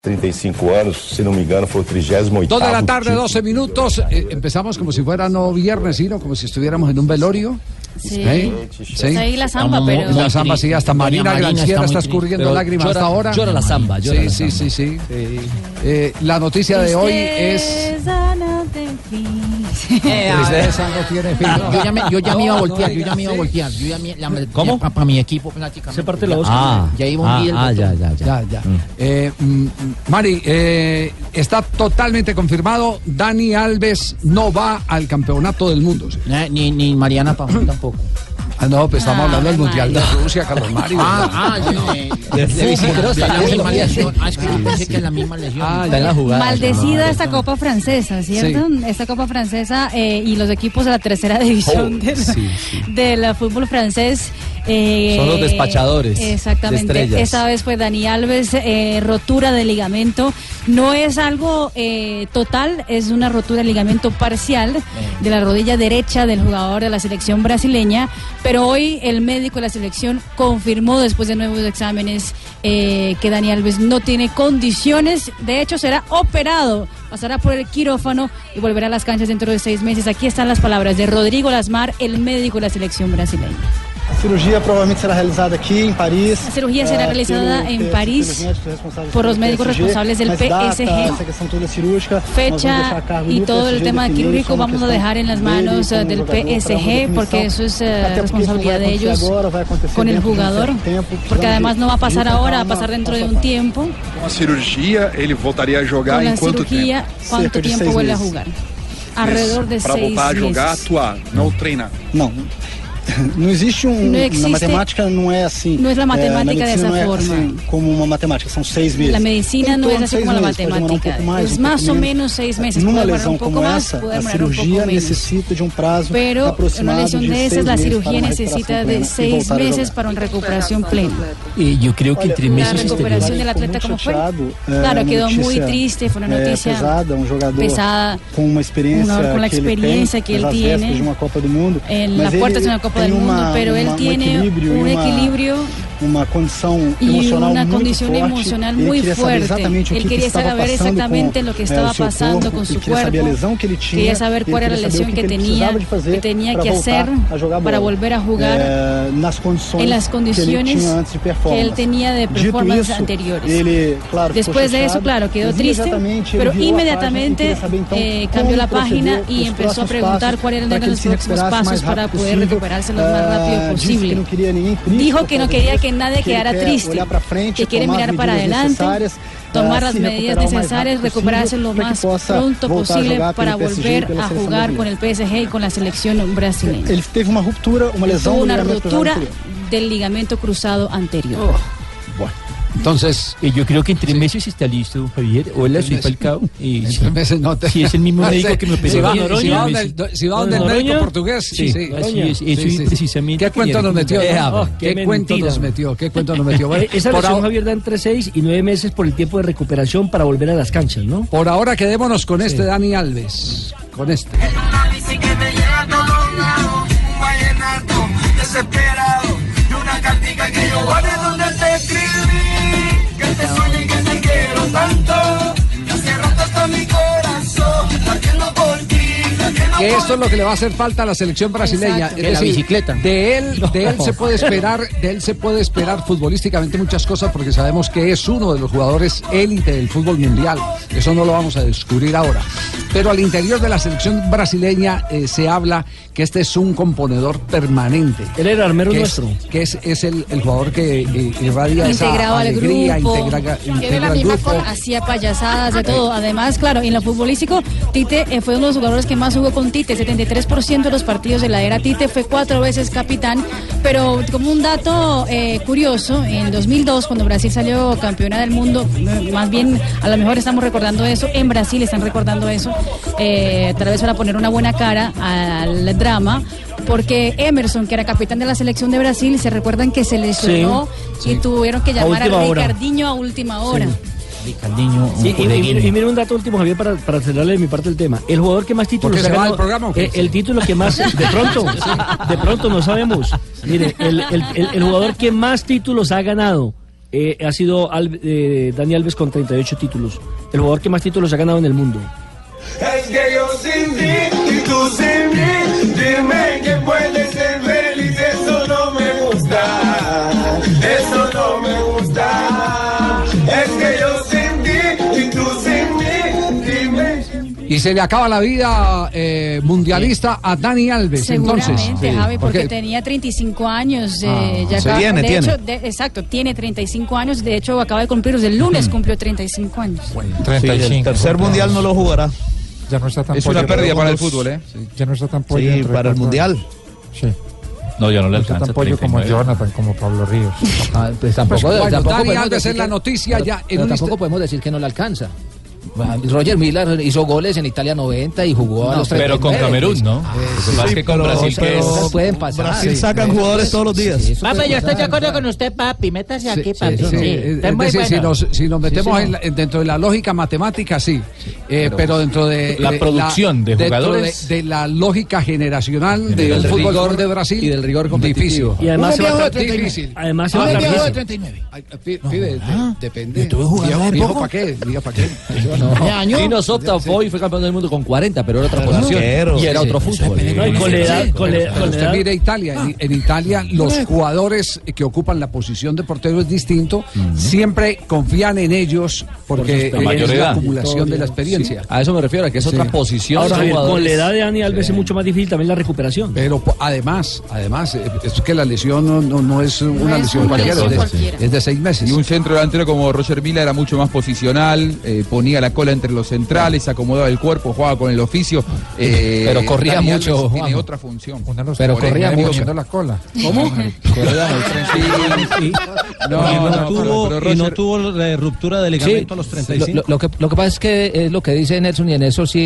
35 anos, se não me engano, o 38 Dos de la tarde, 12 minutos. Eh, empezamos como si fuera no viernes, sino como si estuviéramos en un velorio. Sí. ¿Eh? Sí. Ahí la samba, pero. La samba, sí, hasta Marina Marina Granciera está está escurriendo lágrimas llora- hasta ahora. llora la samba, llora sí, la sí, samba. sí, sí, Eh, la noticia de hoy es. Tristeza no. Eh, tiene fin. Yo ya me, yo ya me iba a voltear, yo ya me iba a voltear. Yo ya me, la, ¿Cómo? Para mi equipo prácticamente. Se parte la voz. Ah, ya iba un ah, día el ah, ya, ya, ya. Ya, ya. Eh, mm, Mari, eh, está totalmente confirmado. Dani Alves no va al campeonato del mundo. Eh, Ni, ni Mariana Pajón tampoco. pouco. Ah, no, pues estamos Ah, hablando del Mario. Mundial de Rusia, Carlos Mario. Ah, ah, yo, eh, De de fútbol, de la misma lesión. Ah, es que yo pensé que es la misma lesión. Ah, Está en la jugada. Maldecida esta Copa Francesa, ¿cierto? Esta Copa Francesa eh, y los equipos de la tercera división del, sí, del fútbol francés. eh, Son los despachadores de Exactamente. Esta vez fue Dani Alves, eh, rotura de ligamento. No es algo eh, total, es una rotura de ligamento parcial de la rodilla derecha del jugador de la selección brasileña. Pero hoy el médico de la selección confirmó después de nuevos exámenes eh, que Dani Alves no tiene condiciones. De hecho, será operado, pasará por el quirófano y volverá a las canchas dentro de seis meses. Aquí están las palabras de Rodrigo Lasmar, el médico de la selección brasileña. A cirurgia provavelmente será realizada aqui em Paris. La cirugía será eh, realizada pelo- en París pelos médicos responsáveis por los médicos PSG, responsables del PSG. fecha y do todo el PSG tema quirúrgico isso é uma vamos a dejar en las manos eh, del para PSG porque eso es eh, vai responsabilidad de ellos agora, vai acontecer con el dentro de um jugador porque además de- no va a pasar ahora, va a pasar dentro de un tiempo Com a cirurgia, ele voltaria a jogar con la em quanto cirugía tempo? cuánto Cerca de tiempo vuelve a meses. jugar alrededor de Para seis voltar a jogar, meses atuar, não treinar. Não. Não existe um. Não existe- na matemática não é assim. não é a Eh, matemática medicina dessa não é forma. assim como uma matemática, são seis meses. La medicina no es torno de así seis como um matemática. mais, um o menos. menos seis meses. Numa lesão un poco como más, essa, a cirurgia menos. necessita de um prazo Pero en aproximado una lesión de de seis esas, la meses cirugía para uma necesita recuperação de e seis a meses para una recuperación plena. Y yo creo que entre meses recuperación estaría. del atleta, Ficou ¿cómo muito fue? chateado, eh, Claro, uma quedó muy notícia, triste, fue una eh, noticia pesada, um jogador pesada, com uma experiência un jugador con la que ele experiencia tem, que él às tiene vésperas de uma Copa do Mundo, de una Copa del Mundo, pero él tiene un equilibrio uma condição emocional una muito condición forte. emocional Ele queria saber fuerte. exatamente o Él que, que estava saber passando com, lo que eh, estaba o seu corpo, ele su queria saber a lesão que ele tinha, saber ele era la queria saber lesión o que ele tenía, precisava de fazer que para que voltar hacer a jogar para volver a jugar Eh, nas condições en las que ele condiciones tinha antes de que él performance. tenía de performance isso, anteriores. ele, claro, Después de eso, claro, quedó mas triste, imediatamente ele pero a e inmediatamente queria eh, cambió la página y os empezó a próximos preguntar passos cuáles para eran que los ele próximos pasos mais para rápido poder possível. recuperarse lo más rápido disse posible. que queria Dijo que no quería disso, que nadie quedara triste, que quiere mirar para adelante, tomar las medidas necesarias, recuperarse lo más pronto posible para volver a jugar con el PSG y con la selección brasileña. Ruptura, lesão Tuvo una ligamento cruzado ruptura del ligamento cruzado anterior. Bueno, entonces. Y yo creo que en tres meses está listo, Javier. Hola, soy. Falcao. Y En sí, tres meses no te- sí, es el mismo médico que me si operó. en si va donde el- si va donde el médico portugués, sí, sí. Así es, eso precisamente. ¿Qué cuento nos metió? Eh, no? a ver. ¿Qué, qué cuento nos metió? ¿Qué cuento nos metió? Bueno, Eh, Esa por, lesión, ahora, Javier, da entre seis y nueve meses por el tiempo de recuperación para volver a las canchas, ¿no? por ahora quedémonos con este Dani Alves. Con este. desesperado y una cartica que yo guardé Que esto es lo que le va a hacer falta a la selección brasileña. Es la bicicleta. De él, de él se puede esperar, de él se puede esperar futbolísticamente muchas cosas porque sabemos que es uno de los jugadores élite del fútbol mundial. Eso no lo vamos a descubrir ahora. Pero al interior de la selección brasileña eh, se habla que este es un componedor permanente. Él era armero que es- nuestro. que es, es el, el jugador que eh, irradia esa integraba al alegría, grupo, integra, integra la misma grupo. con- hacía payasadas de todo. Además, claro, en lo futbolístico, Tite eh, fue uno de los jugadores que más jugó con Tite. 73% de los partidos de la era Tite fue cuatro veces capitán. Pero como un dato eh, curioso, en 2002, cuando Brasil salió campeona del mundo, eh, más bien a lo mejor estamos recordando eso, en Brasil están recordando eso, eh, tal vez para poner una buena cara al drama. Porque Emerson, que era capitán de la selección de Brasil, se recuerdan que se lesionó y tuvieron que A llamar a, hora. Ricardinho a última hora. Ricardiño, Sí, y, y- y mira un dato último, Javier, para, para cerrarle de mi parte el tema. El jugador que más títulos ¿Por qué ha ganado- del programa o qué? eh, el título que más, de pronto, de pronto no sabemos. Mire, el, el- el- el jugador que más títulos ha ganado eh, ha sido Al- eh, Dani Alves con 38 títulos. El jugador que más títulos ha ganado en el mundo. Es que yo sin ti y tú sin mí, dime que puedes Y se le acaba la vida eh, mundialista a Dani Alves, entonces. Seguramente, Sí, Javi, porque porque- tenía 35 años. eh, Ah, ya se acaba- viene, de tiene. hecho, de- exacto, tiene 35 años. De hecho, acaba de cumplirlos. El lunes cumplió 35 años. Sí, el tercer mundial no lo jugará. Ya no está tan Es pollo una pérdida para el fútbol, ¿eh? Sí, Ya no está tan pollo. Sí, para el mundial. Sí. No, ya no le alcanza. tan pollo como 39. Jonathan, como Pablo Ríos. pues tampoco, Pues, bueno, tampoco Dani Alves es la noticia pero- ya en pero tampoco podemos decir que no le alcanza. Roger Miller hizo goles en Italia 90 y jugó a No, los pero con 39, Camerún, ¿no? Lo que pasa es que con Brasil, que pero es- pueden pasar. Brasil Sí. sacan jugadores todos los días. Sí, Papi, yo estoy de acuerdo con usted, papi. Métase aquí, Sí, papi. sí, Sí, eh, es decir, si bueno. nos, si nos metemos Sí, en la- en- dentro de la lógica matemática, sí. Eh, pero, dentro de La eh, producción de dentro jugadores. de, de la lógica generacional del del fútbol rigor de Brasil y del rigor difícil. competitivo. Y además se va a difícil. Además se Ah, va a viejo tratar- de 39. Ay, pi- pibe, de- depende. tuve jugador viejo poco. ¿para qué? Para qué. Dino Sopta fue y fue campeón del mundo con 40, pero era otra Claro. posición. Y era Sí, otro sí. fútbol. Usted edad- mire Italia, en, en Italia los jugadores que ocupan la posición de portero es distinto, siempre confían en ellos porque Por es la acumulación de la experiencia. A eso me refiero, a que es otra Sí. posición. Ahora, de Javier, con la edad de Dani Alves es mucho más difícil también la recuperación. Pero además, además, es que la lesión no, no, no es una es lesión una cualquiera, lesión es de, cualquiera. es de seis meses. Y un centro delantero como Roger Mila era mucho más posicional, eh, ponía la cola entre los centrales, acomodaba el cuerpo, jugaba con el oficio. eh, Pero corría Dani mucho, Alves Tiene Juanjo. otra función. Pero corría mucho. moviendo la cola. ¿Cómo? No, y no, no, tuvo, pero y no tuvo la ruptura de Sí, ligamento a los lo, 35. lo que, lo que pasa es que es lo que dice Nelson y en eso sí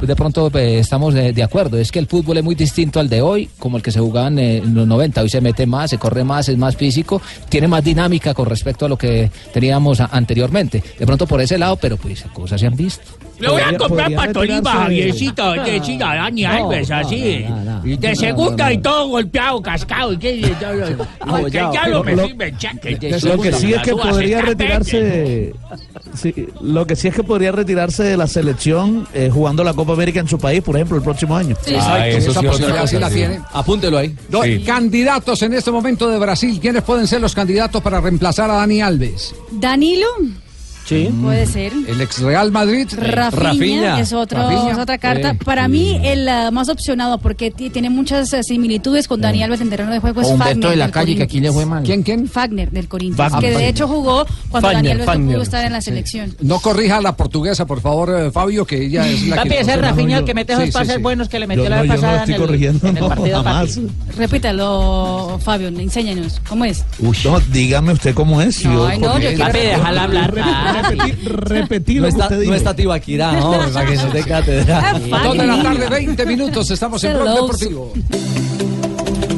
de pronto pues, estamos de, de acuerdo. Es que el fútbol es muy distinto al de hoy, como el que se jugaba en, eh, en los 90. Hoy se mete más, se corre más, es más físico, tiene más dinámica con respecto a lo que teníamos a- anteriormente. De pronto por ese lado, pero pues cosas se han visto. Le voy a comprar podría para Tolima, retirarse- Javiercito, de chica, Dani Alves, así. De segunda y todo golpeado, cascado. y que- ya lo me Lo- que sí es que podría retirarse. sí, lo que sí es que podría retirarse de la selección eh, jugando la Copa América en su país, por ejemplo, el próximo año. Sí, Ah, esa posibilidad sí la tiene. Apúntelo ahí. No, Sí. Candidatos en este momento de Brasil, ¿quiénes pueden ser los candidatos para reemplazar a Dani Alves? Danilo, Sí. puede ser. El ex Real Madrid. Rafinha, es, otro, Rafinha. es otra carta. Eh, Para mí, el ah, más opcionado, porque ti- tiene muchas eh, similitudes con Dani Alves en terreno de juego, es O Humberto Fagner de la calle, que aquí le fue mal. ¿Quién, quién? Fagner del Corinthians, Fagner. que de hecho jugó cuando Fagner, Dani Alves no Fagner. pudo estar en la selección. No corrija a la portuguesa, por favor, eh, Fabio, que ella es la Papi, que... ese Rafinha el que mete esos sí, pases sí. buenos que le metió Yo la no, vez no pasada estoy en el, corrigiendo, en el no, partido, papi. Repítalo, Fabio, enséñanos. ¿Cómo es? No, dígame usted cómo es. No, yo- no, yo quiero- Papi, déjala hablar. papi. Repetir No está, usted no está Tibaquirá, no, para que nos dé cátedra. Dos de la tarde, 20 minutos, estamos en Blog. Deportivo.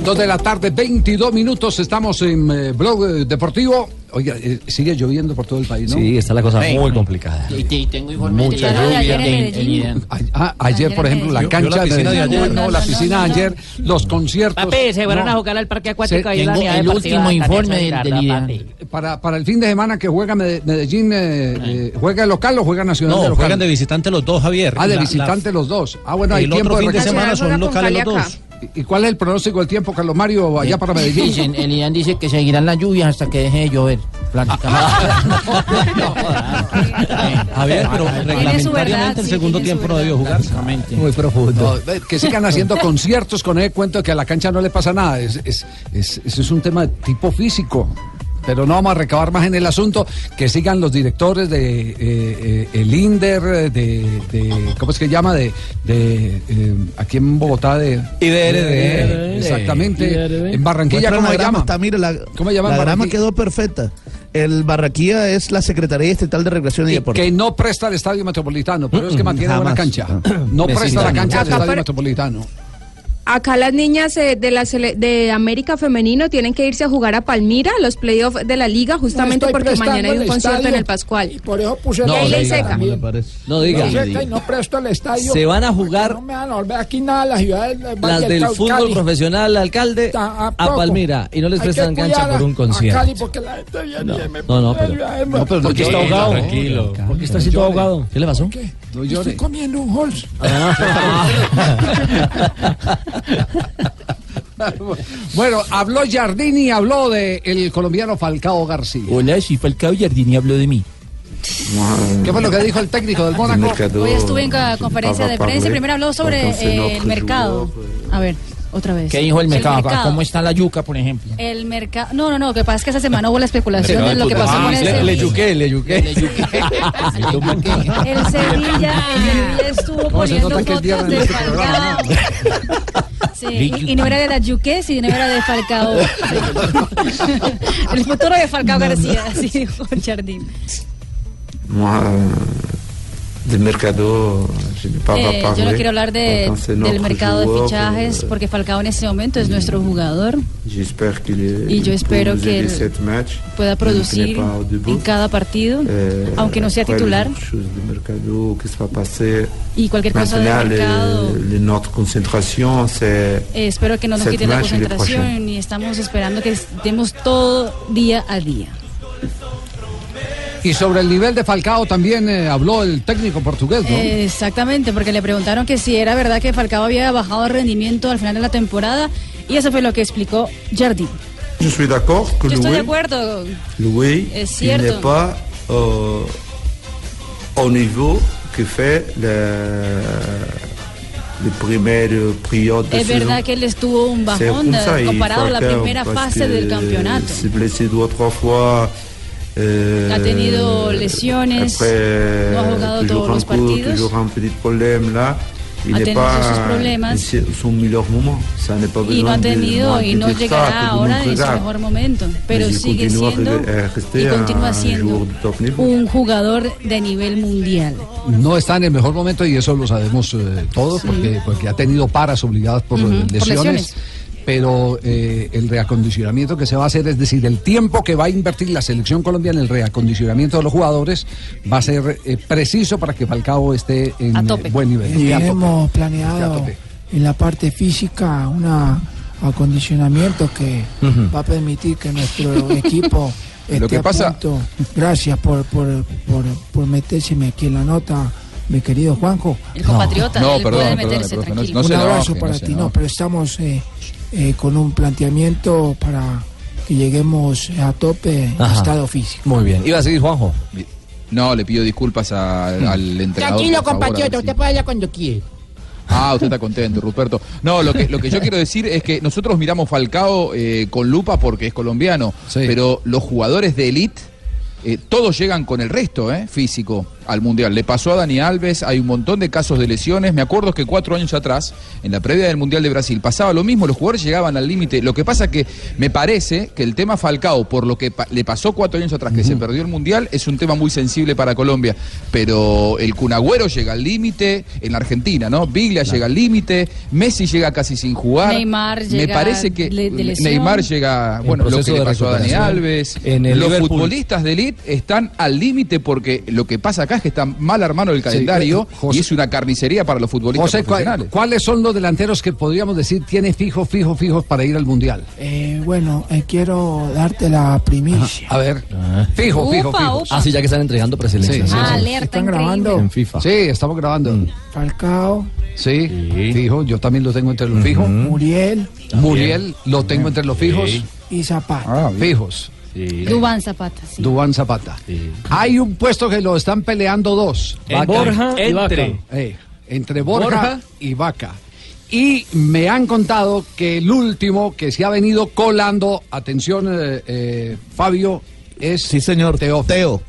Dos de la tarde, 22 minutos, estamos en eh, Blog eh, Deportivo. Oiga, eh, sigue lloviendo por todo el país, ¿no? Sí, está la cosa Sí. muy complicada. Y te- tengo informes Mucha de- lluvia. de- Ayer en de- de- A- ah, ayer, por ejemplo, la Yo- yo la cancha piscina de ayer. no, No, la piscina no, no. ayer, los conciertos. Papi, se fueron no. a jugar al parque acuático Se- tengo el último informe del- día. papi. Para, para el fin de semana que juega Mede- Medellín, eh, eh, ¿juega local o juega nacional? de No, juegan de visitante los dos, Javier. Ah, de La- la- visitante los dos. Ah, bueno, hay el tiempo otro de fin de semana son locales los dos. ¿Y y cuál es el pronóstico del tiempo, Carlos Mario, allá para Medellín? Dicen, Elian dice que seguirán las lluvias hasta que deje de llover. Prácticamente. Javier, pero reglamentariamente el segundo tiempo no debió jugarse. Muy profundo. que sigan haciendo conciertos con el cuento de que a la cancha no le pasa nada. Es, es, es- eso es un tema de tipo físico. Pero no vamos a recabar más en el asunto. Que sigan los directores de eh, eh, el INDER, de, de- ¿cómo es que llama? De, de eh, aquí en Bogotá de IDRD. exactamente. IDRD. En Barranquilla, ¿cómo se llama? está, mire, la, ¿Cómo se llama la grama quedó perfecta. El Barranquilla es la Secretaría Distrital de Recreación y, Y Deporte. que no presta el estadio metropolitano, pero es que mantiene jamás. cancha. No Vecindad. presta la cancha del estadio metropolitano. Acá las niñas eh, de la sele- de América Femenino tienen que irse a jugar a Palmira, los playoffs de la liga, justamente porque mañana hay un concierto estadio en el Pascual. Y por eso puse No, la seca. No diga. Ley seca y no presto el estadio. Se van a jugar No me van a volver aquí nada las ciudades del Valle las del fútbol profesional, alcalde, a. Palmira. Y no les prestan cancha por un a concierto. Cali porque la gente viene y me No, no, pero- no, pero no ¿Por qué está ahogado? tranquilo. ¿Por qué está así todo ahogado? ¿Qué le pasó? No Estoy comiendo un Halls. Bueno, habló Jardini, habló de el colombiano Falcao García. Hola, sí, Falcao Jardini habló de mí. ¿Qué fue lo que dijo el técnico del Mónaco? Hoy estuve en conferencia de prensa y primero habló sobre eh, el mercado. A ver, otra vez. ¿Qué dijo el mercado? ¿Cómo está la yuca, por ejemplo? El mercado. No, no, no. Lo que pasa es que esa semana hubo la especulación de lo que pasó Ah, con el le, le yuqué, le yuqué. El Sevilla, el Sevilla estuvo ¿Cómo se poniendo fotos de en este Falcao. Sí, y, y no era de la Yuque, sino era de Falcao. el futuro de Falcao García, así dijo Jardín. Del mercado, Eh, yo no quiero hablar de- del notre mercado de fichajes porque Falcao en este momento es nuestro jugador. Y yo espero que él pueda producir en cada partido, Euh, aunque no sea titular. Y cualquier cosa del mercado. Eh, espero que no nos quiten la concentración y estamos esperando que estemos todo día a día. Y sobre el nivel de Falcao también eh, habló el técnico portugués, ¿no? Eh, Exactamente, porque le preguntaron que si era verdad que Falcao había bajado de rendimiento al final de la temporada y eso fue lo que explicó Jardín. Je suis d'accord que Yo estoy de Louis, acuerdo. Louis Es cierto. pas euh, au niveau que fait le première période de Es verdad que él estuvo un bajón eh, comparado a la primera fase del campeonato. s'est blessé deux ou trois fois. Euh, Ha tenido lesiones, après, no ha jugado todos los partidos. toujours un petit problème là. Il Ha tenido pas sus problemas. son. Ça pas Y no ha de tenido moi y de no ça, llegará ahora en su mejor momento, pero Mais sigue siendo rester y continúa siendo de un jugador de nivel mundial. No está en el mejor momento y eso lo sabemos eh, todos porque, porque ha tenido paras obligadas por, Ujú, eh, por lesiones. Pero eh, el reacondicionamiento que se va a hacer, es decir, el tiempo que va a invertir la selección colombiana en el reacondicionamiento de los jugadores, va a ser eh, preciso para que Falcao esté en eh, buen nivel. Y a planeado en la parte física un acondicionamiento que va a permitir que nuestro equipo esté Lo que a pasa- punto. Gracias por, por, por, por metérseme aquí en la nota, mi querido Juanjo. El compatriota, No, él perdón, puede meterse perdón, tranquilo. no un abrazo enoje, para ti, no, pero estamos eh, eh, con un planteamiento para que lleguemos a tope en estado físico. Muy bien. Iba a seguir Juanjo. No, le pido disculpas a- al entrenador. Tranquilo, compatriota, usted puede hablar cuando quiere. Ah, usted está contento, Ruperto. No, lo que, lo que yo quiero decir es que nosotros miramos Falcao eh, con lupa porque es colombiano, pero los jugadores de élite, eh, todos llegan con el resto eh, físico al Mundial. Le pasó a Dani Alves, hay un montón de casos de lesiones. Me acuerdo que cuatro años atrás, en la previa del Mundial de Brasil, pasaba lo mismo, los jugadores llegaban al límite. Lo que pasa que me parece que el tema Falcao, por lo que pa- le pasó cuatro años atrás, que se perdió el Mundial, es un tema muy sensible para Colombia. Pero el Cunagüero llega al límite en la Argentina, ¿no? Biglia llega al límite, Messi llega casi sin jugar. Neymar Me llega parece que de-. Neymar llega, En bueno, lo que le pasó a Dani. Alves. En el los Liverpool. futbolistas de élite están al límite porque lo que pasa acá es que están mal armados el calendario eh, José- y es una carnicería para los futbolistas José, ¿cuál- profesionales. ¿cuáles son los delanteros que podríamos decir tiene fijos, fijos, fijos para ir al Mundial? Eh, bueno, eh, quiero darte la primicia. A ver, fijo, fijo, Upa, fijo. upa. Ah, sí, ya que están entregando preselección. Sí, sí, sí. Alerta ¿Están increíble. grabando? En FIFA. Sí, estamos grabando. Falcao, Sí, fijo, yo también lo tengo entre los fijos. Muriel Muriel lo tengo entre los fijos. y Zapata. Fijos. Dubán Zapata, sí. Dubán Zapata. Hay un puesto que lo están peleando dos. Borja y entre, Vaca. eh, entre Borja, Borja. y Vaca. Y me han contado que el último que se ha venido colando, atención eh, eh, Fabio, es Sí, señor. Teófilo. Teo.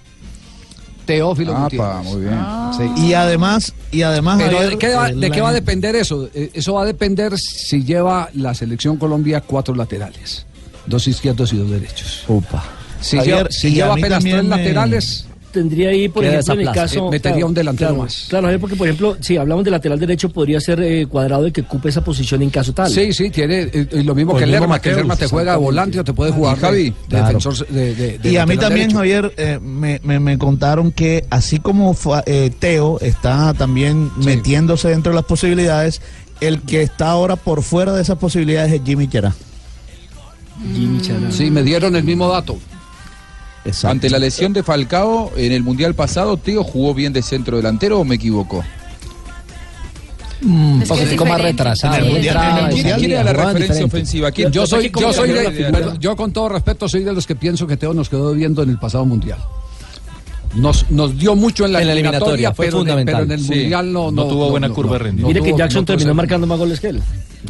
Teófilo muy bien. Sí. Y además, y además. Pero ¿de qué, va, de qué la- va a depender eso? Eh, Eso va a depender si lleva la selección Colombia cuatro laterales, dos izquierdos y dos derechos. Upa. Si Javier, lleva, si y a lleva apenas tres me- laterales, Tendría ahí, por Queda ejemplo, en el caso. Eh, metería un delantero claro, más. Claro, Javier, porque, por ejemplo, si hablamos de lateral derecho, podría ser eh, cuadrado y que ocupe esa posición en caso tal. Sí, sí, tiene eh, lo mismo O que Lerma, que Lerma te juega volante o te puede jugar Y Javi, de, de claro. defensor de, de- de Y a mí también, derecho. Javier, eh, me, me- me contaron que así como eh, Teo está también metiéndose dentro de las posibilidades, el que está ahora por fuera de esas posibilidades es Jimmy Cherá. Jimmy Chará. Sí, me dieron el mismo dato. Ante la lesión de Falcao en el Mundial pasado, ¿Teo jugó bien de centro delantero o me equivoco? Un Es que es poquitico más retrasado. Salía, ¿Quién era la referencia diferente. ofensiva? ¿Quién? Yo soy, soy de, con todo respeto soy de los que pienso que Teo nos quedó viendo en el pasado mundial. Nos, nos dio mucho en la, En la eliminatoria, eliminatoria, fue pero, en el- pero en el fundamental. Sí. mundial no, No tuvo buena curva de rendimiento. Mire no que tuvo- Jackson terminó marcando más goles que él.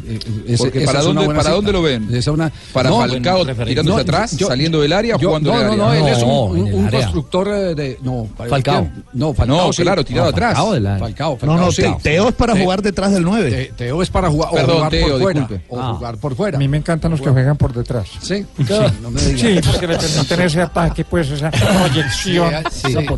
Eh, ese- Porque esa ¿para dónde- para dónde lo ven? Esa es una- Para no, Falcao no, tirándose yo- atrás, yo- saliendo del área, yo- jugando no, del no, área. no, él es un, No, un- en constructor eh, de. No, para- Falcao. No, Falcao. No, sí. claro, tirado No, atrás. Falcao. Falcao, Falcao, No, no, sí. Te- Teo es para jugar detrás del 9. Te- Teo es para jugar, o Perdón, jugar Teo, por fuera. disculpe. O Ah. jugar por fuera. A mí me encantan los que juegan por detrás. Sí, sí, no me digas. Sí, porque le permiten ese ataque, pues esa proyección.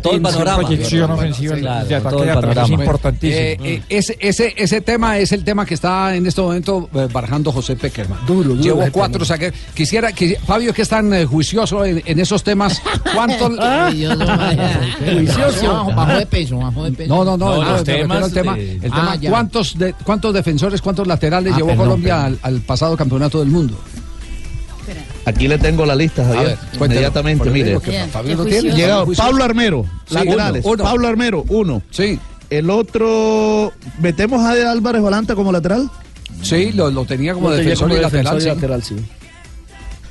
Todo el panorama. Proyección ofensiva de ataque atrás es importantísimo. Eh, eh, ese, ese, ese tema es el tema que está en este momento eh, barajando José Peckerman. Duro, duro Llevo ese cuatro saques. Quisiera que Fabio, que es tan eh, juicioso en, en esos temas, ¿cuánto? Juicioso. Bajo de peso, bajo de peso. No, no, no, No, no, los me refiero temas al tema, de- el Ah, tema. ¿cuántos, de, ¿cuántos defensores, cuántos laterales Ah, llevó perdón, Colombia perdón. al, al pasado campeonato del mundo? Aquí le tengo la lista, A Javier. ver. Inmediatamente, mire. Fabio tiene. Llega. Pablo Armero, Sí, laterales. uno, uno. Pablo Armero, uno. Sí, El otro, metemos a De Álvarez Volanta como lateral. Sí, lo, lo tenía como Lo tenía defensor como y lateral. defensor y sí. lateral, sí.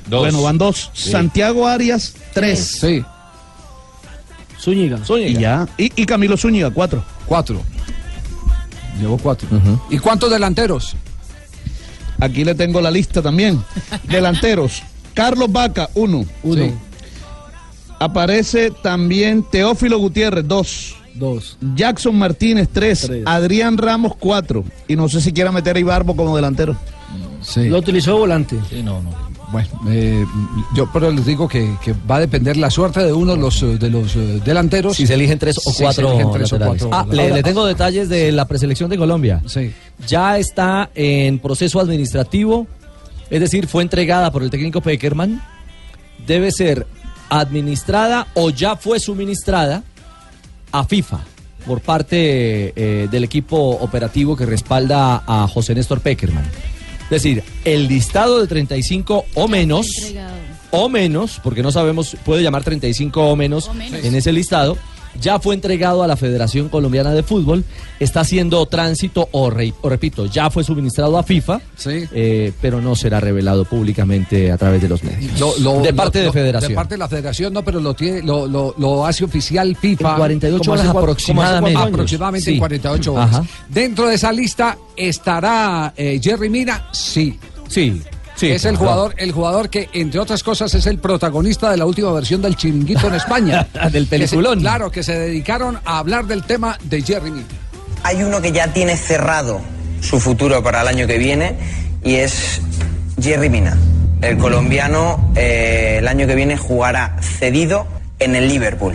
Bueno, van dos. Santiago Arias, tres. Sí, Zúñiga. Y ya. Y, y Camilo Zúñiga, cuatro. cuatro. Llevó cuatro. ¿Y cuántos delanteros? Aquí le tengo la lista también. Delanteros. Carlos Vaca, uno. Uno. Sí. Aparece también Teófilo Gutiérrez, dos. Dos. Jackson Martínez, tres. Tres. Adrián Ramos, cuatro. Y no sé si quiera meter a Ibarbo como delantero. Sí. Lo utilizó volante. Sí, no, no. Bueno, eh, yo pero les digo que, que va a depender la suerte de uno de los, eh, de los eh, delanteros. Si se eligen tres o Si se cuatro eligen tres o laterales. cuatro Ah, le tengo detalles de la preselección de Colombia. Sí. Ya está en proceso administrativo, es decir, fue entregada por el técnico Peckerman. Debe ser administrada o ya fue suministrada a FIFA por parte eh, del equipo operativo que respalda a José Néstor Peckerman. Es decir, el listado de 35 o menos, o menos, porque no sabemos, puede llamar 35 o menos, O menos. en ese listado, ya fue entregado a la Federación Colombiana de Fútbol, está haciendo tránsito, o, re- o repito, ya fue suministrado a FIFA, eh, pero no será revelado públicamente a través de los medios. Lo- lo- de parte lo- de Federación. De parte de la federación, no, pero lo, tiene, lo, lo, lo hace oficial FIFA. En 48 Como horas hace aproximadamente. Aproximadamente en Sí. 48 horas. Ajá. Dentro de esa lista estará eh, Jerry Mina, sí. Sí. Sí, es el jugador, el jugador que, entre otras cosas, es el protagonista de la última versión del Chiringuito en España. Del Que se- peliculón. claro, que se dedicaron a hablar del tema de Jerry Mina. Hay uno que ya tiene cerrado su futuro para el año que viene y es Jerry Mina. El colombiano eh, el año que viene jugará cedido en el Liverpool.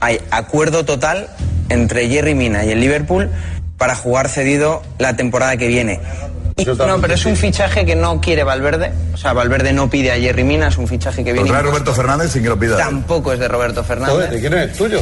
Hay acuerdo total entre Jerry Mina y el Liverpool para jugar cedido la temporada que viene. No, pero es un fichaje que no quiere Valverde. O sea, Valverde no pide a Jerry Mina, es un fichaje que Lo viene. trae impuesto. Roberto Fernández sin que lo pida. Tampoco es de Roberto Fernández. Joder, ¿de quién es? ¿Tuyo?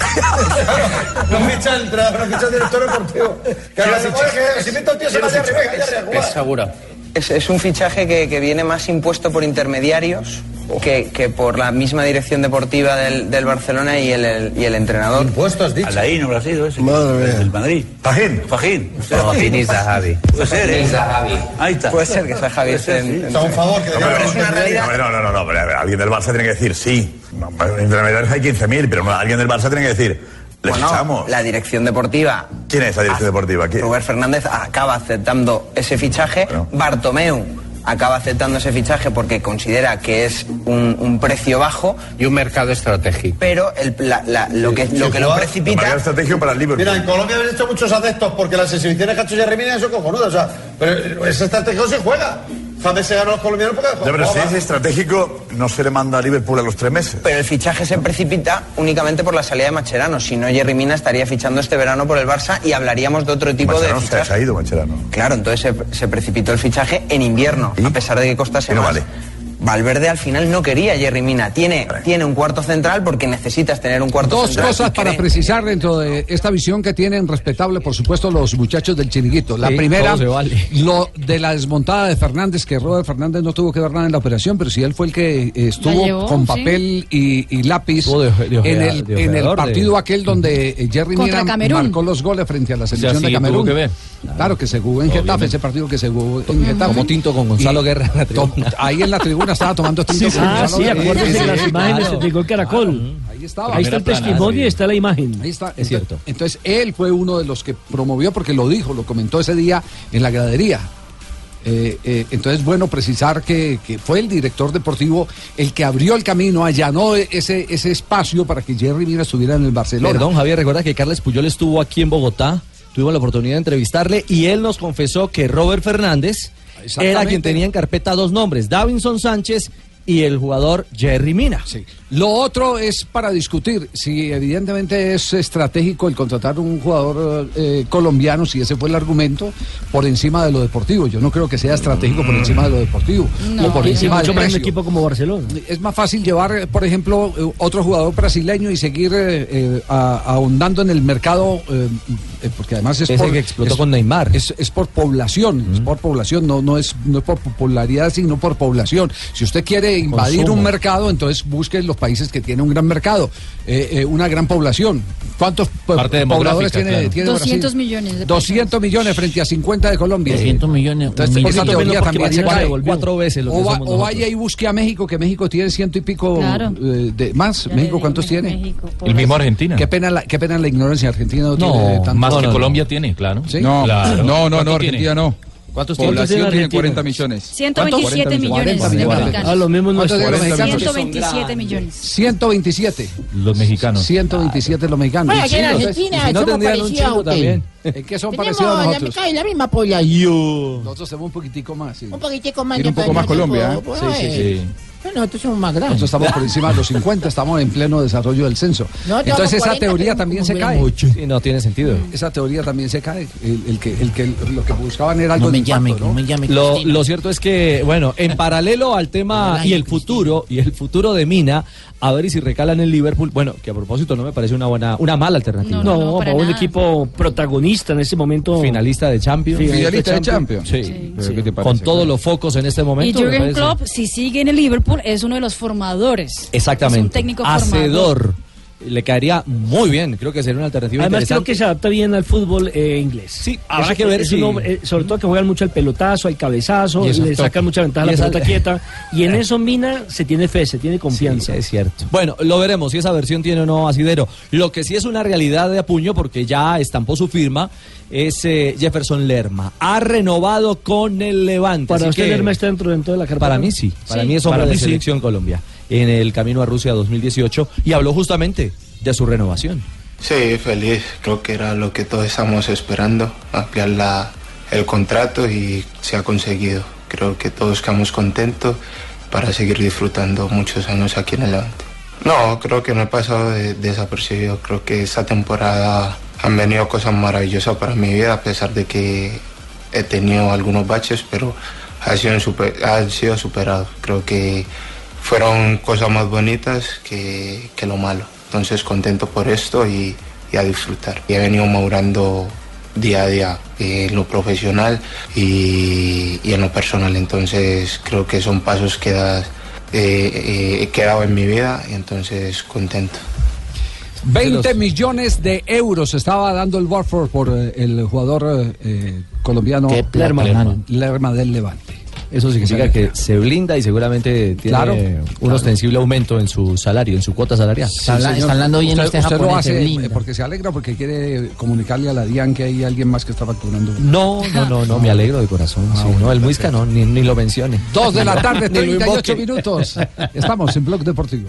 no ficha el entrenador, no ficha el director deportivo. Que si mete un tío se va a. Es seguro. Es, es un fichaje que, que viene más impuesto por intermediarios que, que por la misma dirección deportiva del, del Barcelona y el, el- y el entrenador. Impuesto has dicho. Alain habrá sido ese. Madre mía. El Madrid. Fajín. Fajín. Fajín y Zahavi. Puede ser, ¿eh? Ahí está. Puede ser que sea Javi esté en- en- Está un favor que No, pero es una realidad. No, no, no, no, pero, a ver, alguien del Barça tiene que decir sí. No, En intermediarios hay 15.000, pero no, alguien del Barça tiene que decir, le Bueno, fichamos. la dirección deportiva. ¿Quién es la dirección deportiva? ¿Quién? Robert Fernández acaba aceptando ese fichaje. Bartomeu acaba aceptando ese fichaje porque considera que es un, un precio bajo. Y un mercado estratégico. Pero el- la- la- lo que, lo, que lo precipita. estratégico para el Liverpool. Mira, en Colombia habéis hecho muchos adeptos porque las exhibiciones que ha hecho Jerry son cojonudas. O sea, pero ese estratégico se juega. Se ganó a los colombianos porque Ya, pero si es estratégico, no se le manda a Liverpool a los tres meses. Pero el fichaje se precipita únicamente por la salida de Macherano. Si no, Jerry Mina estaría fichando este verano por el Barça y hablaríamos de otro tipo Mascherano de se, se fichaje. ha ido, Macherano. Claro, entonces se, se precipitó el fichaje en invierno, a pesar de que costase más. Valverde al final no quería Jerry Mina. Tiene, tiene un cuarto central porque necesitas tener un cuarto Dos central. cosas y para precisar dentro de esta visión que tienen respetable, por supuesto, los muchachos del chiringuito. La Sí, primera, vale. lo de la desmontada de Fernández, que Robert Fernández no tuvo que ver nada en la operación, pero sí él fue el que eh, estuvo llevó, con sí. papel y, y lápiz de- en, el, de en el ojeador de- partido aquel donde eh, Jerry Mina marcó los goles frente a la sea, selección sí de Camerún. que ver. Claro que se jugó en Getafe, Obviamente. ese partido que se jugó en Getafe. Como tinto con Gonzalo Y Guerra en la to- Ahí en la tribuna estaba tomando tinto con Ah, sí, acuérdense de las Sí, imágenes Gol Caracol. Ahí estaba. Ahí está el testimonio y está la imagen. Ahí está. Es cierto. Entonces, él fue uno de los que promovió, porque lo dijo, lo comentó ese día en la gradería. Eh, eh, entonces, bueno, precisar que, que fue el director deportivo el que abrió el camino, allanó ese, ese espacio para que Jerry Mina estuviera en el Barcelona. Perdón, Javier, recuerda que Carles Puyol estuvo aquí en Bogotá. Tuvimos la oportunidad de entrevistarle y él nos confesó que Robert Fernández era quien tenía en carpeta dos nombres, Davinson Sánchez y el jugador Jerry Mina. Lo otro es para discutir si evidentemente es estratégico el contratar un jugador eh, colombiano, si ese fue el argumento, por encima de lo deportivo. Yo no creo que sea estratégico por encima de lo deportivo. No. o por encima mucho más un equipo como Barcelona. Es más fácil llevar, eh, por ejemplo, eh, otro jugador brasileño y seguir eh, eh, ahondando en el mercado, porque además es Ese por, que explotó es- con Neymar. Es, es por población, es por población, no, no, es, no es por popularidad, sino por población. Si usted quiere invadir Consumo. un mercado, entonces busque los países que tienen un gran mercado, eh, eh, una gran población. ¿Cuántos Parte pobladores tiene, claro. tiene 200 Brasil? millones de 200 millones frente a 50 de Colombia. 200 millones, Entonces, un esa millón. teoría también se cae. Cuatro veces lo que o, va- somos o vaya y busque a México, que México tiene ciento y pico Claro. eh, de más. ¿México cuántos tiene? El mismo Argentina. Qué pena la, qué pena la ignorancia. Argentina no, No, tiene tanto. más que Colombia tiene, claro. ¿Sí? No, Claro. no, no, ¿Cuánto no, tiene? Argentina no. ¿Cuántos Población tiene Argentina? 40 millones. 127 millones de 40 millones. mexicanos. Ah, lo mismo ¿Cuántos nuestro. de los mexicanos? 127 millones. 127. Los mexicanos. 127 los mexicanos. Bueno, aquí en Argentina y si no somos tendrían un parecidos a chico usted. también. ¿En qué son Tenemos parecidos a la, nosotros? mitad- la misma población. Nosotros somos un poquitico más. sí. Un poquitico más Tiene un de poco más Colombia, ¿eh? Sí, sí, eh. sí. Bueno, nosotros somos más grandes. Nosotros estamos por encima de los 50, estamos en pleno desarrollo del censo. No, Entonces estamos esa 40, teoría también se cae. mucho. Sí, no tiene sentido. Esa teoría también se cae. El, el que, el que lo que buscaban era algo No de me llame, impacto, no me llame Lo, cierto es que, bueno, en paralelo al tema y el futuro, y el futuro de Mina, a ver y si recala en el Liverpool, bueno, que a propósito no me parece una buena, una mala alternativa. No, para un equipo protagonista en ese momento. Finalista de Champions. Finalista de Champions. Sí. Pero ¿qué te Con todos los focos en este Y momento. me Jürgen. Klopp, si sigue en el Liverpool, es uno de los formadores. Exactamente. Es un técnico formador. Le caería muy bien, creo que sería una alternativa Además creo que se adapta bien al fútbol eh, inglés. Sí, habrá que ver si- sobre todo que juegan mucho al pelotazo, al cabezazo, Y le sacan mucha ventaja a la al- pelota quieta. Y en eso Mina se tiene fe, se tiene confianza. Sí, es cierto. Bueno, lo veremos si esa versión tiene o no asidero. Lo que sí es una realidad de apuño, porque ya estampó su firma, es eh, Jefferson Lerma. Ha renovado con el Levante. Para usted que- Lerma está dentro, dentro de la carpeta. Para mí sí. Para Sí. mí es hombre Para de sí. selección Colombia. En el camino a Rusia 2018. Y habló justamente de su renovación. Sí, feliz. Creo que era lo que todos estamos esperando, ampliar la, el contrato y se ha conseguido. Creo que todos quedamos contentos para seguir disfrutando muchos años aquí en el Levante. No, creo que no he pasado de- desapercibido. Creo que esta temporada han venido cosas maravillosas para mi vida, a pesar de que he tenido algunos baches, pero ha sido super- han sido superados. Creo que fueron cosas más bonitas que, que lo malo. Entonces contento por esto y, y a disfrutar. Y he venido madurando día a día en lo profesional y, y en lo personal. Entonces creo que son pasos que das eh, eh, he quedado en mi vida y entonces contento. 20 millones de euros estaba dando el Watford por eh, el jugador eh, colombiano. Lerma del Levante. Eso significa que se blinda y seguramente tiene Claro, un claro. ostensible aumento en su salario, en su cuota salarial. Sí, señor. usted, usted lo hace eh, porque se alegra, porque quiere comunicarle a la DIAN que hay alguien más que está facturando. No, no, no, no, me alegro de corazón. sí, no, el Muisca no, ni, ni lo mencione. Dos de la tarde, Ni lo 38 invoque. minutos. Estamos en Blog Deportivo.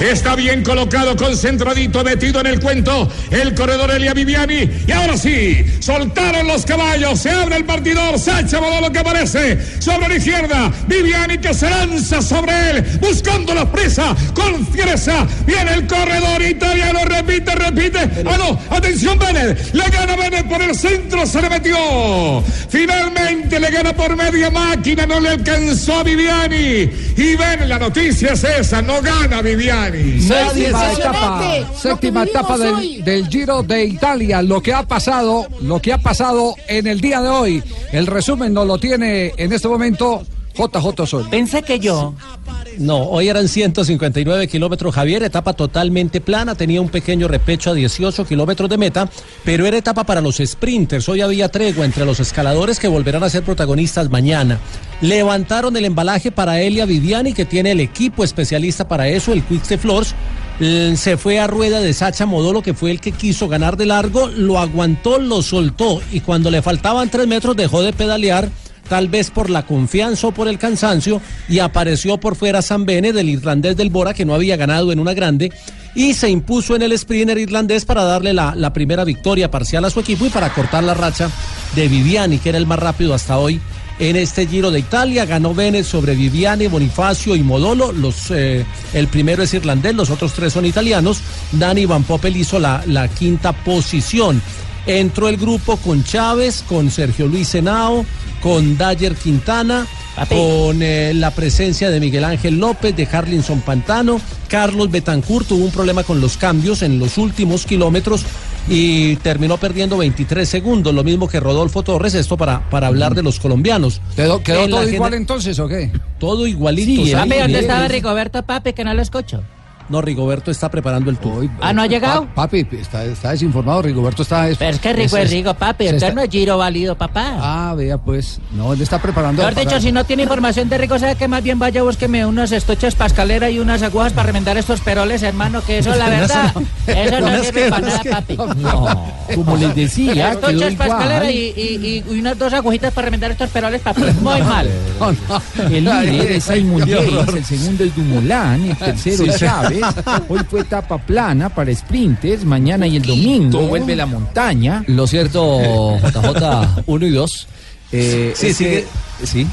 Está bien colocado, concentradito, metido en el cuento. El corredor Elia Viviani. Y ahora sí, soltaron los caballos. Se abre el partidor. Sacha Modolo que aparece sobre la izquierda. Viviani que se lanza sobre él, buscando la presa con fiereza. Viene el corredor italiano. Repite, repite. Ah, no. Atención, Bennett. Le gana Bennett por el centro. Se le metió. Finalmente le gana por media máquina. No le alcanzó a Viviani. Y ven, la noticia es esa. No gana Viviani. Séptima etapa, séptima etapa del, del Giro de Italia. Lo que ha pasado, lo que ha pasado en el día de hoy. El resumen nos lo tiene en este momento JJ Sol. Pensé que yo. No, hoy eran 159 kilómetros, Javier, etapa totalmente plana, tenía un pequeño repecho a 18 kilómetros de meta, pero era etapa para los sprinters. Hoy había tregua entre los escaladores que volverán a ser protagonistas mañana. Levantaron el embalaje para Elia Viviani, que tiene el equipo especialista para eso, el Quick Floors. Eh, Se fue a rueda de Sacha Modolo, que fue el que quiso ganar de largo, lo aguantó, lo soltó y cuando le faltaban tres metros dejó de pedalear tal vez por la confianza o por el cansancio, y apareció por fuera San Bene del irlandés del Bora, que no había ganado en una grande, y se impuso en el sprinter irlandés para darle la, la primera victoria parcial a su equipo y para cortar la racha de Viviani, que era el más rápido hasta hoy en este Giro de Italia. Ganó Bennett sobre Viviani, Bonifacio y Modolo. Los, eh, el primero es irlandés, los otros tres son italianos. Dani Van Poppel hizo la, la quinta posición. Entró el grupo con Chávez, con Sergio Luis Senao, con Dayer Quintana, con eh, la presencia de Miguel Ángel López, de Harlinson Pantano, Carlos Betancourt tuvo un problema con los cambios en los últimos kilómetros y terminó perdiendo 23 segundos, lo mismo que Rodolfo Torres, esto para, para hablar de los colombianos. ¿Quedó, todo igual entonces o qué? Todo igualito. Sí, ¿dónde estaba es- Rigoberto, papi, que no lo escucho? No, Rigoberto está preparando el tour. Ah, ¿no ha llegado? Pa- papi, está, está desinformado. Rigoberto está. Pero es que Rigo es Rigo, papi. está- no es Giro válido, papá. Ah, vea, pues. No, él está preparando. Mejor dicho, para- si no tiene información de Rico, sabe que más bien vaya búsqueme unos estuches para escalera y unas agujas para remendar estos peroles, hermano, que eso, la verdad, eso no sirve para nada, papi. Como les decía, escalera igual. y, y- y unas dos agujitas para remendar estos peroles, papi. Muy mal. El líder es Simon Yates, el segundo es Dumoulin, el tercero es. Chávez. Hoy fue etapa plana para sprinters, mañana y el domingo vuelve la montaña. Lo cierto, JJ 1 y 2. Eh, Sí, sigue, que- sí.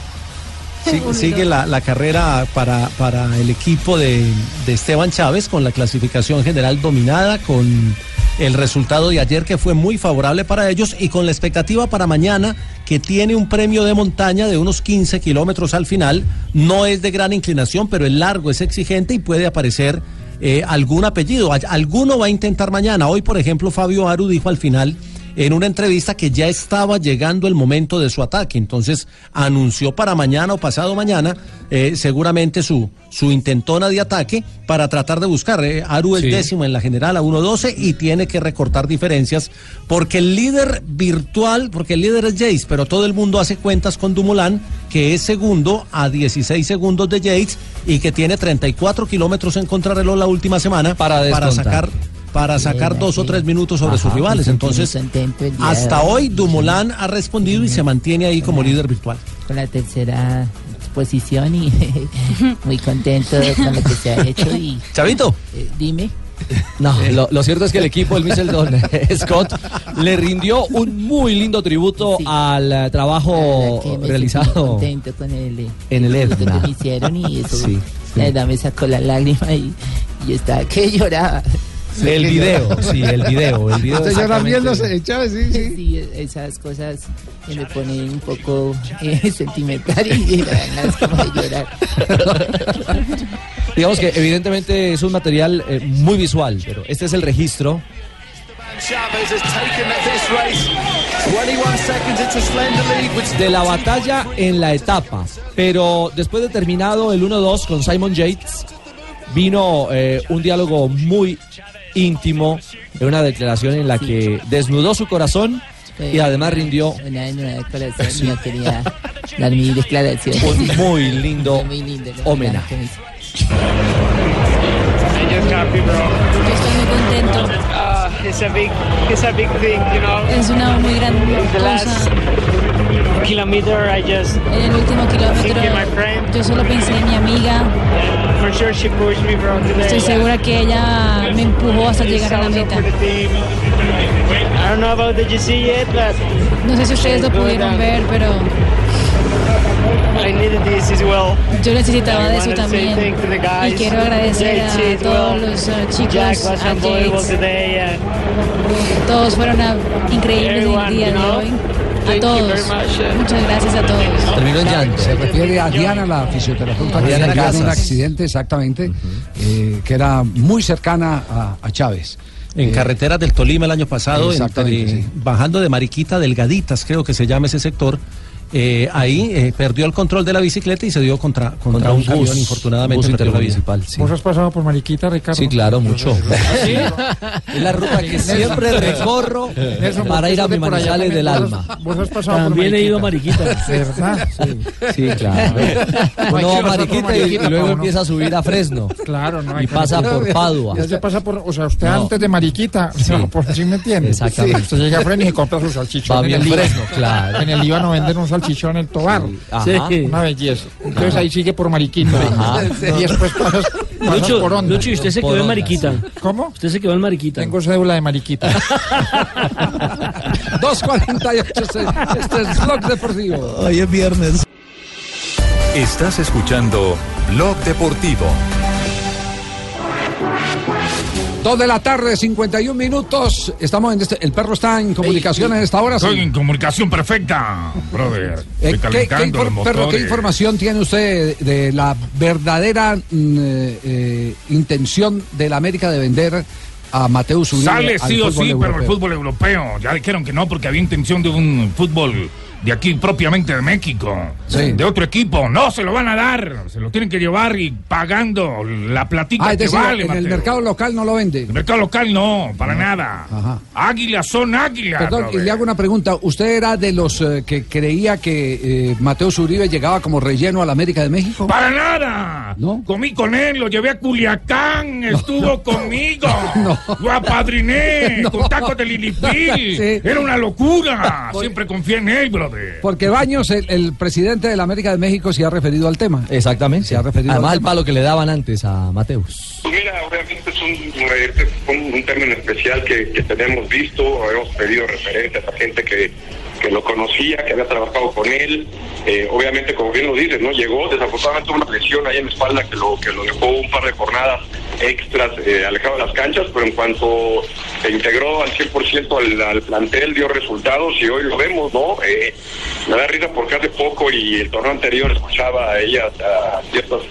sigue, sigue la, la carrera para, para el equipo de, de Esteban Chávez con la clasificación general dominada, con el resultado de ayer que fue muy favorable para ellos y con la expectativa para mañana que tiene un premio de montaña de unos 15 kilómetros al final. No es de gran inclinación, pero el largo es exigente y puede aparecer eh, algún apellido. Al- Alguno va a intentar mañana. Hoy, por ejemplo, Fabio Aru dijo al final en una entrevista que ya estaba llegando el momento de su ataque. Entonces anunció para mañana o pasado mañana eh, seguramente su, su intentona de ataque para tratar de buscar. eh, Aru es Sí. décimo en la general a 1.12 y tiene que recortar diferencias porque el líder virtual, porque el líder es Jace, pero todo el mundo hace cuentas con Dumoulin, que es segundo a 16 segundos de Yates y que tiene 34 kilómetros en contrarreloj la última semana para, descontar. sacar para sacar dos o tres minutos sobre Ajá, sus rivales. Entonces, el hasta hoy. Dumoulin ha respondido y se mantiene ahí como líder virtual. Con la tercera exposición y muy contento con lo que se ha hecho y... Chavito. eh, dime. No, lo, lo cierto es que el equipo del Michelton Scott le rindió un muy lindo tributo al eh, trabajo me realizado contento con el, eh, en el Etna. que me hicieron y eso Sí, la verdad me sacó la lágrima y, y estaba que lloraba El video, sí, el video, el video. Usted llora exactamente. viéndose, Chávez, sí, sí. Sí, esas cosas que me ponen un poco eh, sentimental y ganas como de llorar. Digamos que evidentemente es un material eh, muy visual, pero este es el registro Chavez has taken this race 21 seconds into slender lead with de la batalla en la etapa. Pero después de terminado el 1-2 con Simon Yates, vino eh, un diálogo muy íntimo, de una declaración en la que desnudó su corazón y además rindió Una, en una declaración mía quería dar mi declaración. un muy lindo Muy homenaje. me Yo estoy muy contento. it's a big, it's a big thing, you know. Es una muy gran cosa. Kilometer, I just En el último kilómetro, yo solo pensé en mi amiga. For sure, she pushed me, bro. Today. Estoy segura que ella me empujó hasta llegar a la meta. I don't know about the GC yet, but No sé si ustedes lo pudieron ver, pero I needed this as well. yo necesitaba de eso también. Y quiero agradecer a todos los uh, Jack chicos, a and Todos fueron increíbles el día de hoy. A todos. Muchas gracias a todos. Terminó en llanto. Se refiere a Diana, la fisioterapeuta que en un accidente, exactamente, eh, que era muy cercana a, a Chávez. En Eh, carreteras del Tolima el año pasado, Exactamente, entre- sí. bajando de Mariquita, Delgaditas, creo que se llama ese sector. Eh, ahí eh, perdió el control de la bicicleta y se dio contra, contra, Contra un, un camión, bus, infortunadamente. un intermunicipal, sí. ¿Vos has pasado por Mariquita, Ricardo? Sí, claro, mucho. ¿Sí? Es la ruta que siempre recorro para ir a mi manizales del alma. Vos has pasado También por he ido a Mariquita. ¿Verdad? Sí, claro. No hay Uno va a Mariquita y, luego ¿no? empieza a subir a Fresno. Claro, no hay Y pasa por Padua. Ya se pasa por, o sea, usted No. antes de Mariquita, Sí. no, por si me entiende. Exactamente. Sí, Usted llega a Fresno y compra su salchichón Va en bien el. Fresno, claro. En el Líbano venden un salchichón en el Tobar. Ajá. Sí. Una belleza. Entonces ahí sigue por Mariquita. Ajá. Y después pasas, pasas Lucho, por Onda. Lucho, y usted se Por quedó en Mariquita. sí. ¿Cómo? Usted se quedó en Mariquita. Tengo cédula de Mariquita. 2.48, este, este es Blog Deportivo. Hoy es viernes. Estás escuchando Blog Deportivo. Dos de la tarde, 51 minutos. Estamos en este. El perro está en comunicación en esta hora. sí. Estoy en comunicación perfecta, brother. Eh, ¿qué, qué calentando infor- los perro, ¿qué motores. información tiene usted de la verdadera mm, eh, intención de la América de vender a Mateus Uribe? Sale al sí o sí, pero el fútbol europeo. Ya dijeron que no, porque había intención de un fútbol de aquí propiamente de México. Sí. De otro equipo. No, se lo van a dar. Se lo tienen que llevar y pagando la platica Ah, es que vale, en el Mateo. mercado local no lo vende. El mercado local no, para nada. Ajá. Águilas son águilas. Perdón, y le hago una pregunta. ¿Usted era de los eh, que creía que eh, Mateus Uribe llegaba como relleno a la América de México? Para nada. Comí con él, lo llevé a Culiacán, estuvo conmigo. Lo apadriné con tacos de Lilipil. Sí. Era una locura. Siempre confié en él, Porque Baños, el, el presidente de la América de México, se ha referido al tema. Exactamente. Se ha referido Además, al el tema. palo que le daban antes a Mateus. Pues mira, obviamente es un, este es un, un término especial que, que tenemos visto, hemos pedido referencias a gente que, que lo conocía, que había trabajado con él. Eh, obviamente, como bien lo dices, ¿no? Llegó desafortunadamente una lesión ahí en la espalda que lo, que lo dejó un par de jornadas extras eh, alejado de las canchas, pero en cuanto se integró al 100% al, al plantel, dio resultados y hoy lo vemos, ¿no? Eh, me da risa porque hace poco y el torneo anterior escuchaba a ellas, a ciertos,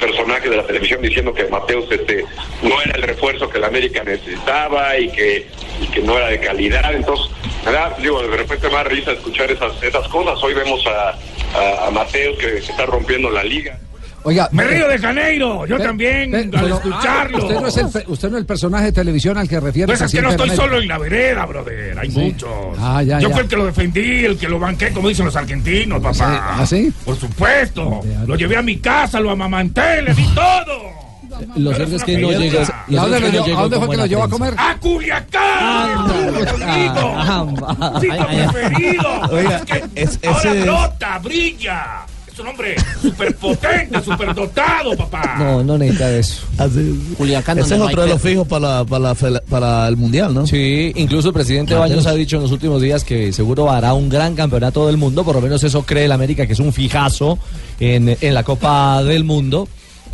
personajes de la televisión diciendo que Mateus este, no era el refuerzo que la América necesitaba y que, que no era de calidad. Entonces, me da, digo, de repente da risa escuchar esas, esas cosas. Hoy vemos a, a, a que, que está rompiendo la liga. Oiga, Me mire, río de Janeiro, yo Pe- también, pe- al pero, escucharlo. ah, usted, no es el, usted no es el personaje de televisión al que refiere. Pues es que no estoy solo en la vereda, brother. Hay Sí. muchos. Ah, ya, Yo ya. fui el que lo defendí, el que lo banqué, como dicen los argentinos, papá. ¿Ah, sí? Por supuesto. Lo llevé a mi casa, lo amamanté, le di todo. Lo cierto es que no llegó. ¿Y a dónde, a dónde fue que lo llevó a comer? ¡A Culiacán! ¡Estuvo conmigo! ¡Sitio preferido! Oiga, Es que es- ahora es- brota, brilla. Es un hombre superpotente, superdotado, papá. No, no necesita de eso. Culiacán, Ese es otro de los fijos para, la- para, para el Mundial, ¿no? Sí, incluso el presidente. Baños ha dicho en los últimos días que seguro hará un gran campeonato del mundo, por lo menos eso cree el América, que es un fijazo en, en la Copa del Mundo.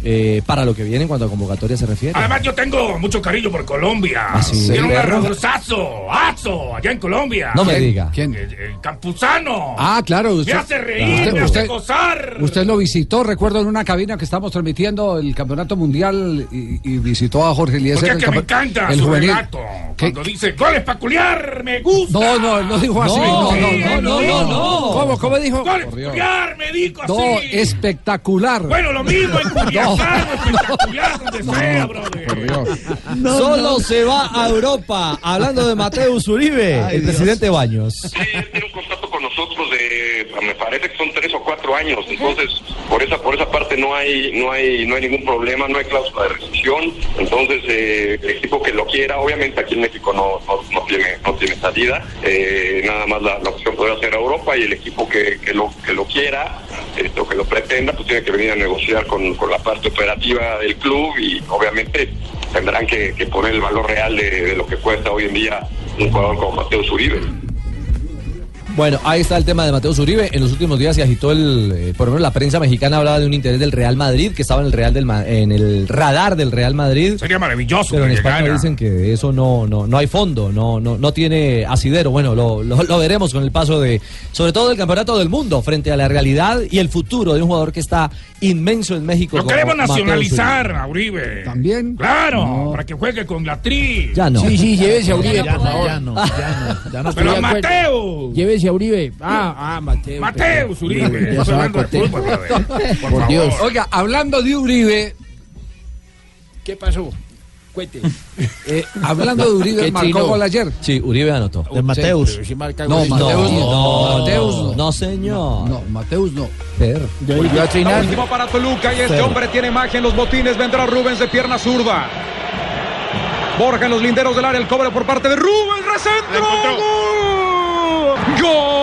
Eh, para lo que viene en cuanto a convocatoria se refiere. Además, yo tengo mucho cariño por Colombia. ¿Ah, sí? Tiene un ¿Perro? narradorzazo, azo, allá en Colombia. No me diga. ¿Quién? El, el Campuzano. Ah, claro. Me hace reír, usted, me usted- hace gozar. usted lo visitó, recuerdo, en una cabina que estábamos transmitiendo el campeonato mundial y, y visitó a Jorge Eliezer. Porque es que me encanta el su juvenil. relato. Cuando dice goles peculiar, me gusta. No, no, no dijo así. No, No, no, sí, no, no, no. ¿Cómo, cómo dijo? Goles peculiar, me dijo así. No, espectacular. Bueno, lo mismo en Solo se va a Europa. Hablando de Mateus Uribe, Ay, el Dios. presidente Baños. tiene un contrato con nosotros de me parece que son tres o cuatro años. Entonces por esa por esa parte no hay no hay no hay ningún problema no hay cláusula de rescisión. Entonces eh, el equipo que lo quiera obviamente aquí en México no no, no tiene no tiene salida. Eh, nada más la, la opción podría ser a Europa y el equipo que, que lo que lo quiera este, o que lo pretenda pues tiene que venir a negociar con, con la parte operativa del club y obviamente tendrán que, poner el valor real de, de lo que cuesta hoy en día un jugador como Mateo Uribe Bueno, ahí está el tema de Mateus Uribe. En los últimos días se agitó el, eh, por lo menos la prensa mexicana hablaba de un interés del Real Madrid que estaba en el Real del Ma- en el radar del Real Madrid. Sería maravilloso Pero en España llegara. dicen que eso no, no, no hay fondo, no, no, no tiene asidero. Bueno, lo, lo, lo veremos con el paso de, sobre todo del campeonato del mundo, frente a la realidad y el futuro de un jugador que está inmenso en México. Lo queremos nacionalizar a Uribe. ¿También? Claro, para que juegue con la tri. Ya no. Sí, sí, llévese a Uribe, Ya por no, favor. ya no, ya no. Pero estoy de acuerdo. Mateo. Llévese a Uribe. Ah, ah, Mateo. Mateus Uribe. Fútbol. Por, Por favor. Dios. Oiga, hablando de Uribe, ¿Qué pasó? Cuente. eh, hablando de Uribe, ¿Qué marcó chino? gol ayer. Sí, Uribe anotó. De Mateus. Marca No. Mateus no. No, Mateus no. no, señor. No, Mateus no. Per. Volvió a última para Toluca y este hombre tiene magia en los botines. Vendrá Rubens de pierna zurda. Borja en los linderos del área. El cobre por parte de Rubens. Recentro. ¡Gol! ¡Gol!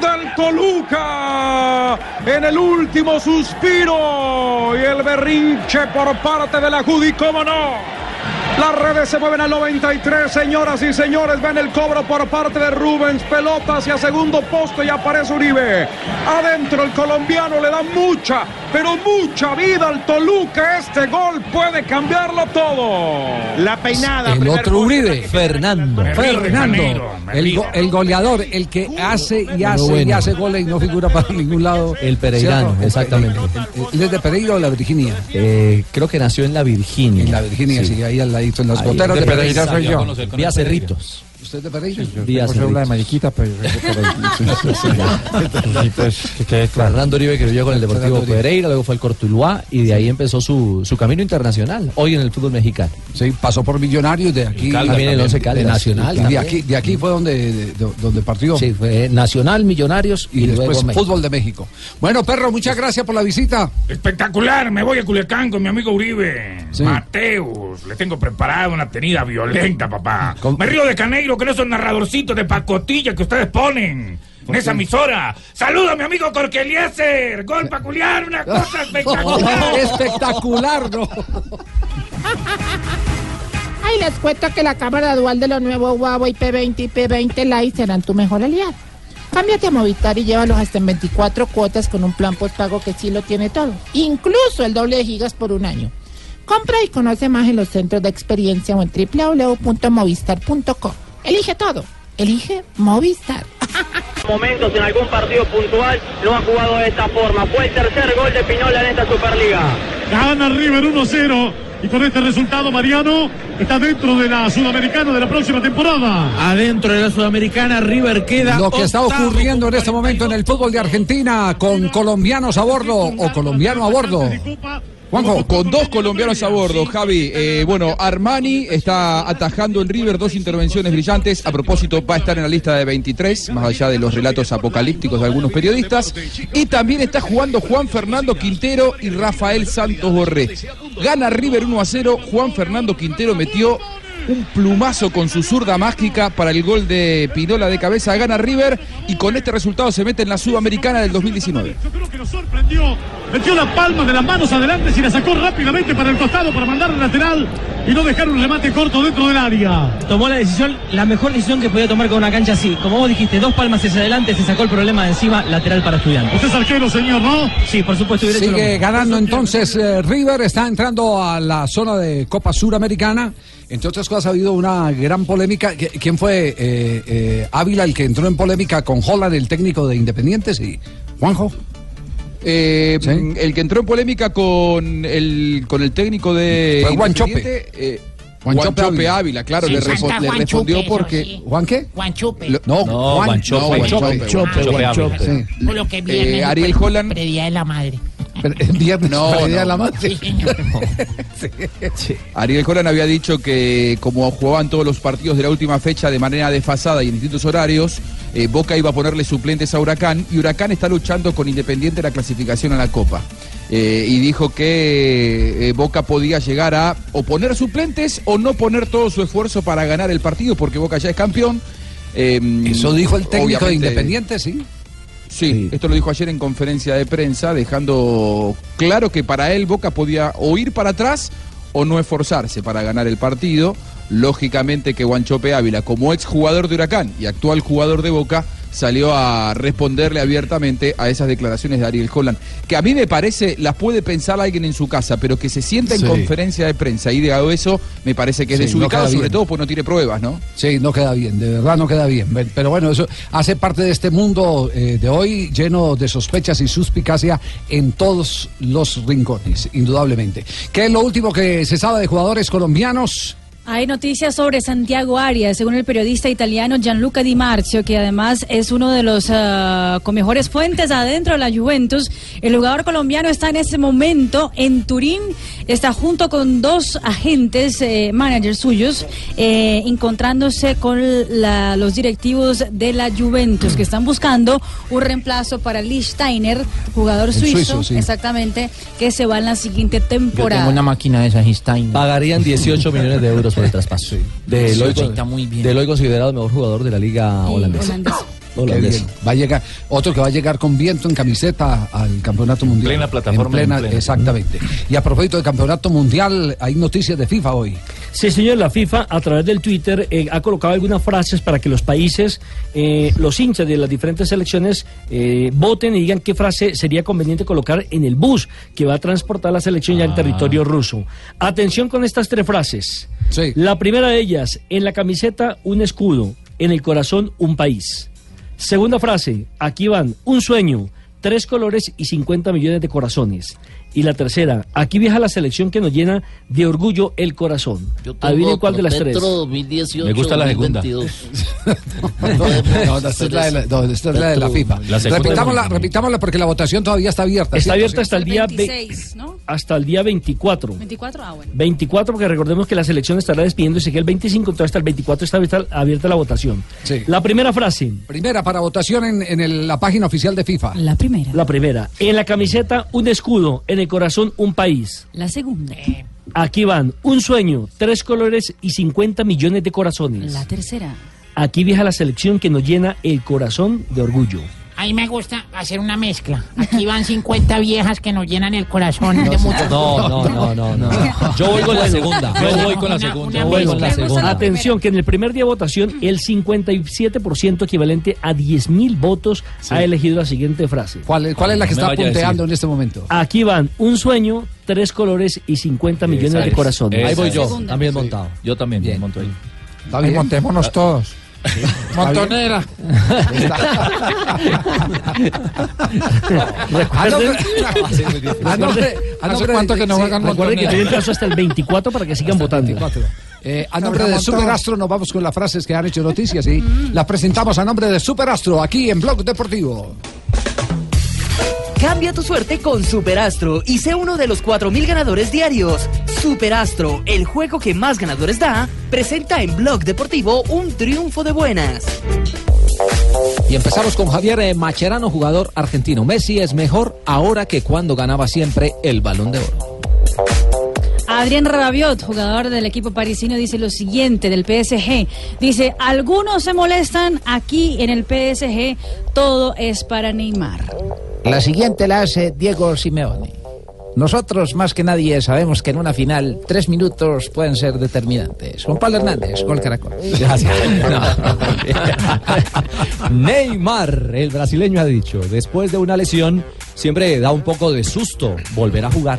Del Toluca en el último suspiro y el berrinche por parte de la Judi, ¿cómo no? Las redes se mueven al 93, señoras y señores. Ven el cobro por parte de Rubens. Pelota hacia segundo poste y aparece Uribe. Adentro el colombiano le da mucha, pero mucha vida al Toluca. Este gol puede cambiarlo todo. La peinada. El otro Uribe. Fernando. Fernando, el, go- el goleador, el que hace y hace y hace goles y no figura para ningún lado. El Pereirano, ¿Cierto? exactamente. ¿Él es de Pereira o la Virginia? Eh, creo que nació en la Virginia. En la Virginia, sí, ahí al ladito, en las Ahí, goteras de de Pereira. Pereira soy yo. Vía Cerritos. ¿Usted es de Pereira? Tengo cédula de mariquita, pero yo soy por ahí. Sí, pues, que quede claro. Fernando Uribe que vivió con el Deportivo Uribe. Pereira, luego fue al Cortuluá y de ahí empezó su, su camino internacional, hoy en el fútbol mexicano. Sí, pasó por Millonarios de aquí. Caldas también, el Once Caldas. De Nacional Y de aquí, de aquí fue donde, de- de- donde partió. Sí, fue Nacional, Millonarios y, Y después luego fútbol de México. Bueno, perro, muchas gracias por la visita. Espectacular, me voy a Culiacán con mi amigo Uribe. Sí. Mateus, le tengo preparada una tenida violenta, papá. Me río de Caneiro con esos narradorcitos de pacotilla que ustedes ponen. En esa emisora. Saludo a mi amigo Corkelieser. Gol peculiar, una cosa espectacular. Espectacular, ¿no? Ay, les cuento que la cámara dual de los nuevos Huawei P20 y P20 Lite serán tu mejor aliado. Cámbiate a Movistar y llévalos hasta en 24 cuotas con un plan postpago que sí lo tiene todo. Incluso el doble de gigas por un año. Compra y conoce más en los centros de experiencia o en www.movistar.com. Elige todo. Elige Movistar. momentos en algún partido puntual no ha jugado de esta forma. Fue el tercer gol de Pinola en esta Superliga. Gana River 1-0 y con este resultado Mariano está dentro de la Sudamericana de la próxima temporada. Adentro de la Sudamericana, River queda. Lo que está ocurriendo en este momento en el fútbol de Argentina con colombianos a bordo o colombiano a bordo. Juanjo. Con dos colombianos a bordo, Javi. Eh, bueno, Armani está atajando en River dos intervenciones brillantes. A propósito, va a estar en la lista de 23, más allá de los relatos apocalípticos de algunos periodistas. Y también está jugando Juan Fernando Quintero y Rafael Santos Borré. Gana River 1 a 0. Juan Fernando Quintero metió un plumazo con su zurda mágica para el gol de Pinola de cabeza. Gana River y con este resultado se mete en la Sudamericana del 2019. Yo creo que lo sorprendió. Metió la palma de las manos adelante y la sacó rápidamente para el costado para mandar al lateral. y no dejar un remate corto dentro del área. Tomó la decisión, la mejor decisión que podía tomar con una cancha así. Como vos dijiste, dos palmas hacia adelante, se sacó el problema de encima, lateral para estudiantes. Usted es arquero, señor, ¿no? Sí, por supuesto. hubiera hecho lo Sigue ganando entonces eh, River, está entrando a la zona de Copa Suramericana. Entre otras cosas ha habido una gran polémica. ¿Qui- ¿Quién fue eh, eh, Ávila el que entró en polémica con Holland, el técnico de Independiente? Sí. Juanjo. Eh, El que entró en polémica con el, con el técnico de. Fue Juan Chope. Eh, Juan Juan Chope Chope Ávila. Ávila, claro, Sí, le, Santa respondió Chope, porque. sí. ¿Juan qué? Juan Chupe. Lo- No, No, Juan Chope, no, Juan Chope, Chope, Chope, Chope Ávila. Ávila. Sí. Por lo que viernes. Eh, Ariel Holland- Predía de la madre. Viernes, No, para el Día de no. la Madre. Sí, señor. Ariel Holland había dicho que como jugaban todos los partidos de la última fecha de manera desfasada y en distintos horarios, eh, Boca iba a ponerle suplentes a Huracán y Huracán está luchando con Independiente la clasificación a la Copa. Eh, y dijo que eh, Boca podía llegar a o poner suplentes o no poner todo su esfuerzo para ganar el partido porque Boca ya es campeón. Eh, Eso dijo el técnico de Independiente, sí. Sí, esto lo dijo ayer en conferencia de prensa, dejando claro que para él Boca podía o ir para atrás o no esforzarse para ganar el partido. Lógicamente que Guanchope Ávila, como ex jugador de Huracán y actual jugador de Boca, salió a responderle abiertamente a esas declaraciones de Ariel Holland, que a mí me parece las puede pensar alguien en su casa, pero que se sienta en Sí. conferencia de prensa y diga eso, me parece que es Sí, desubicado, sobre todo porque no tiene pruebas, ¿no? Sí, no queda bien, de verdad no queda bien. Pero bueno, eso hace parte de este mundo eh, de hoy lleno de sospechas y suspicacia en todos los rincones, indudablemente. ¿Qué es lo último que se sabe de jugadores colombianos? Hay noticias sobre Santiago Arias, según el periodista italiano Gianluca Di Marzio, que además es uno de los ah, con mejores fuentes adentro de la Juventus. El jugador colombiano está en ese momento en Turín, está junto con dos agentes, eh, managers suyos, eh, encontrándose con la- los directivos de la Juventus, que están buscando un reemplazo para Lee Steiner, jugador El suizo, suizo, sí. exactamente, que se va en la siguiente Yo temporada. tengo una máquina de esas Stein. Pagarían 18 millones de euros por el traspaso. Sí, muy bien. del hoy considerado el mejor jugador de la liga holandesa. Holandesa. Va a llegar otro que va a llegar con viento en camiseta al campeonato mundial. plena plataforma, En plena- en plena. Exactamente. Y a propósito del campeonato mundial, hay noticias de FIFA hoy. Sí, señor, la FIFA a través del Twitter eh, ha colocado algunas frases para que los países, eh, los hinchas de las diferentes selecciones, eh, voten y digan qué frase sería conveniente colocar en el bus que va a transportar la selección ya en territorio ruso. Atención con estas tres frases. La primera de ellas, en la camiseta un escudo, en el corazón un país. Segunda frase, aquí van, un sueño, tres colores y 50 millones de corazones. Y la tercera, aquí viaja la selección que nos llena de orgullo el corazón. Adivinen cuál de las tres. Petro 2018. Me gusta la segunda. 2022. No, no, esta es la de la, no, esta es la de la FIFA. La. Repitámosla, repitámosla porque la votación todavía está abierta. Está abierta hasta el día ve- 26, ¿no? hasta el día 24. 24, ah, bueno. 24 porque recordemos que la selección estará despidiéndose que el 25, entonces hasta el 24 está abierta, abierta la votación. Sí. La primera frase. Primera para votación en, en el- la página oficial de FIFA. La primera. La primera. En la camiseta un escudo, en el corazón un país. La segunda. Aquí van un sueño, tres colores y 50 millones de corazones. La tercera. Aquí viaja la selección que nos llena el corazón de orgullo. A mí me gusta hacer una mezcla. Aquí van 50 viejas que nos llenan el corazón de mucho No, no, no, no, no. Yo voy con la segunda. Yo voy con la segunda. Yo voy con la segunda. Atención, que en el primer día de votación, el 57% equivalente a 10.000 votos ha elegido la siguiente frase. ¿Cuál, cuál es la que está punteando en este momento? Aquí van un sueño, tres colores y 50 millones de corazones. Ahí voy yo, también montado. Yo también monto ahí. Ahí montémonos todos. Montonera. Ah, Recuerden, Ah, ah, no, ¿Hace hombre, cuánto que no juegan recuerden que tienen plazo hasta el 24 para que sigan votando. 24. Eh, a nombre de. Superastro nos vamos con las frases que han hecho noticias y las presentamos a nombre de Superastro aquí en Blog Deportivo. Cambia tu suerte con Superastro y sé uno de los 4.000 ganadores diarios. Superastro, el juego que más ganadores da, presenta en Blog Deportivo un triunfo de buenas. Y empezamos con Javier eh, Macherano, jugador argentino. Messi es mejor ahora que cuando ganaba siempre el balón de oro. Adrián Rabiot, jugador del equipo parisino, dice lo siguiente del PSG. Dice, algunos se molestan aquí en el PSG, todo es para Neymar. La siguiente la hace Diego Simeone. Nosotros, más que nadie, sabemos que en una final tres minutos pueden ser determinantes. Juan Pablo Hernández, Gol Caracol. Gracias. Neymar, el brasileño ha dicho, después de una lesión, siempre da un poco de susto volver a jugar.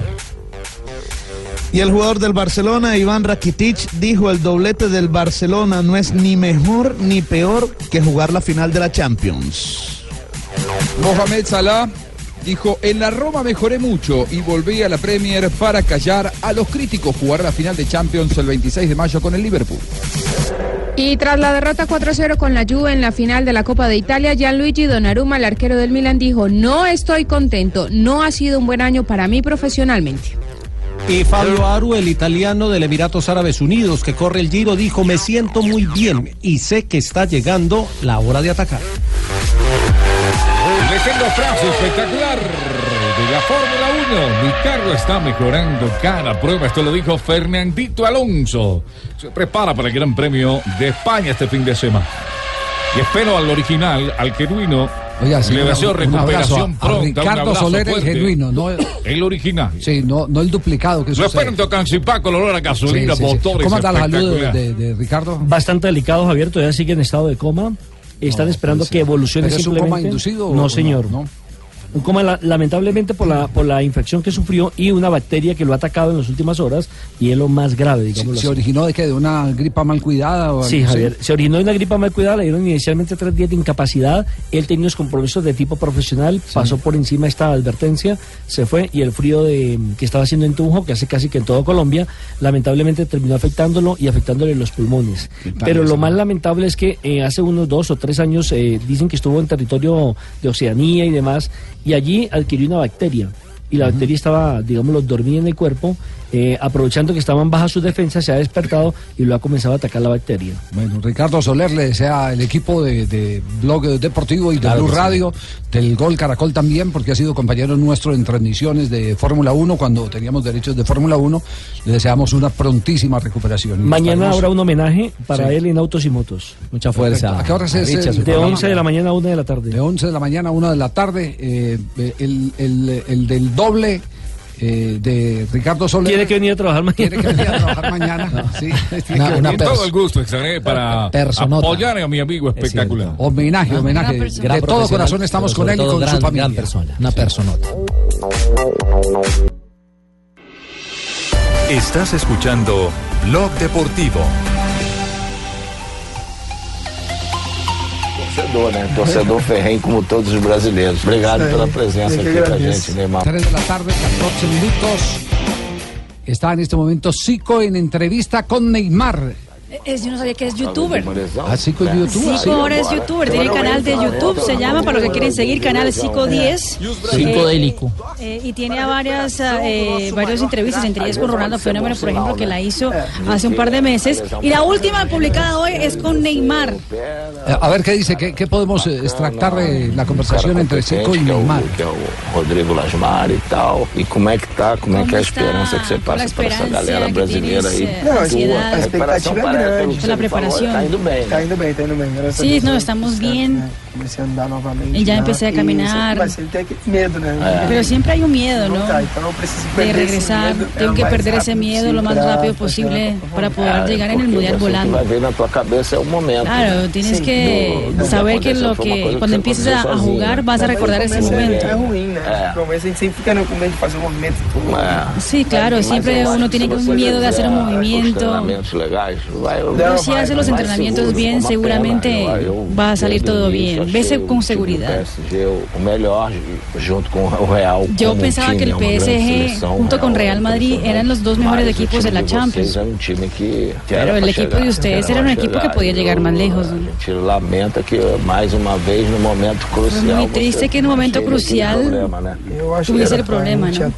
Y el jugador del Barcelona, Iván Rakitic, dijo el doblete del Barcelona no es ni mejor ni peor que jugar la final de la Champions. Mohamed Salah dijo, en la Roma mejoré mucho y volví a la Premier para callar a los críticos. Jugar la final de Champions el 26 de mayo con el Liverpool. Y tras la derrota 4-0 con la Juve en la final de la Copa de Italia, Gianluigi Donnarumma, el arquero del Milan, dijo, no estoy contento, no ha sido un buen año para mí profesionalmente. Y Fabio Aru, el italiano del Emiratos Árabes Unidos, que corre el Giro, dijo, me siento muy bien y sé que está llegando la hora de atacar. Frase espectacular de la Fórmula 1. Mi carro está mejorando cada prueba. Esto lo dijo Fernandito Alonso. Se prepara para el Gran Premio de España este fin de semana. Y espero al original, al genuino. Oiga, sí, le deseo recuperación abrazo a- a pronta. un Ricardo Soler, el fuerte. genuino, no el original. Sí, no, no el duplicado que Lo espero en Tocancipá con olor a gasolina, Sí, sí, sí. motores. ¿Cómo anda la salud de, espectacular. de- de Ricardo? Bastante delicado, Javier, todavía sigue en estado de coma. Están esperando que evolucione ¿Pero es un simplemente. coma inducido no? señor. No. Un coma la- lamentablemente por la, por la infección que sufrió y una bacteria que lo ha atacado en las últimas horas y es lo más grave, digamos. ¿Se originó de qué? ¿De una gripa mal cuidada? O Sí, algo así? Javier. Se originó de una gripa mal cuidada, le dieron inicialmente tres días de incapacidad. Él tenía unos compromisos de tipo profesional, pasó por encima esta advertencia, se fue y el frío de, que estaba haciendo en Tunjo, que hace casi que en todo Colombia, lamentablemente terminó afectándolo y afectándole los pulmones. Pero lo más lamentable es que eh, hace unos dos o tres años eh, dicen que estuvo en territorio de Oceanía y demás, y allí adquirió una bacteria. Y la bacteria estaba, digámoslo, dormida en el cuerpo, eh, aprovechando que estaban bajas sus defensas, se ha despertado y lo ha comenzado a atacar la bacteria. Bueno, Ricardo Soler le desea el equipo de, de Blog Deportivo y de Claro Blue sí. Radio, del Gol Caracol también, porque ha sido compañero nuestro en transmisiones de Fórmula 1 cuando teníamos derechos de Fórmula 1. Le deseamos una prontísima recuperación. Y Mañana estaremos- habrá un homenaje para Sí. él en Autos y Motos. Mucha Perfecto. ¿A qué horas es el De programa? 11 de la mañana a 1 de la tarde. De 11 de la mañana a 1 de la tarde. eh, el, el- el del doble eh, de Ricardo Soler. Tiene que venir a trabajar mañana. Tiene que venir a trabajar mañana. sí, tiene que Con venir. todo el gusto estaré para Personota. apoyar a mi amigo espectacular. Homenaje, homenaje. Gran De persona. todo corazón estamos con él y con su gran- familia. gran persona. Una personota. Estás escuchando Blog Deportivo. Torcedor, né? Torcedor ferrenho como todos os brasileiros. Obrigado pela presença aqui com a gente, Neymar. 3 de la tarde, 14 minutos. Está en este momento Zico en entrevista con Neymar. Es, yo no sabía que es youtuber. Ah, Zico es youtuber. Zico ahora es youtuber, tiene canal de YouTube, se llama, para los que quieren seguir, canal Zico 10. Cinco Eh, de Lico. eh, y tiene a varias, eh, varias entrevistas, entre ellas con Ronaldo Fenómeno, por ejemplo, que la hizo hace un par de meses. Y la última publicada hoy es con Neymar. Eh, A ver qué dice, qué, qué podemos eh, extractar de la conversación entre Zico y Neymar. Rodrigo Lasmar e tal. E como é que tá? Como é que é a esperança que você passa para essa galera brasileira tienes, eh, ansiedad. a recuperação parece, pelo que La você falou, preparación. tá indo bem. Tá indo bem, tá indo bem. graças a Sí, no, estamos bien. Comecei a andar novamente. Y ya empecé a caminar. Pero siempre hay un miedo, ¿no? De regresar, tengo que perder ese miedo lo más rápido pra- posible para poder llegar en el mundial volando. Claro, tienes que saber que lo que coisa cuando empieces a, jugar vas a recordar ese momento. É ruim, né? No começo a gente sempre fica no começo de fazer um movimento. Sí, claro, siempre uno tiene un miedo de hacer un movimiento. Pero si haces los entrenamientos bien, seguramente va a salir todo bien. Vese con seguridad. Yo como pensaba que el PSG junto con Real Madrid eran los dos mejores equipos de la Champions. um Pero el equipo de ustedes era un equipo que podía llegar más lejos. No momento crucial. muy triste que en un momento crucial tuviese el problema, ¿no?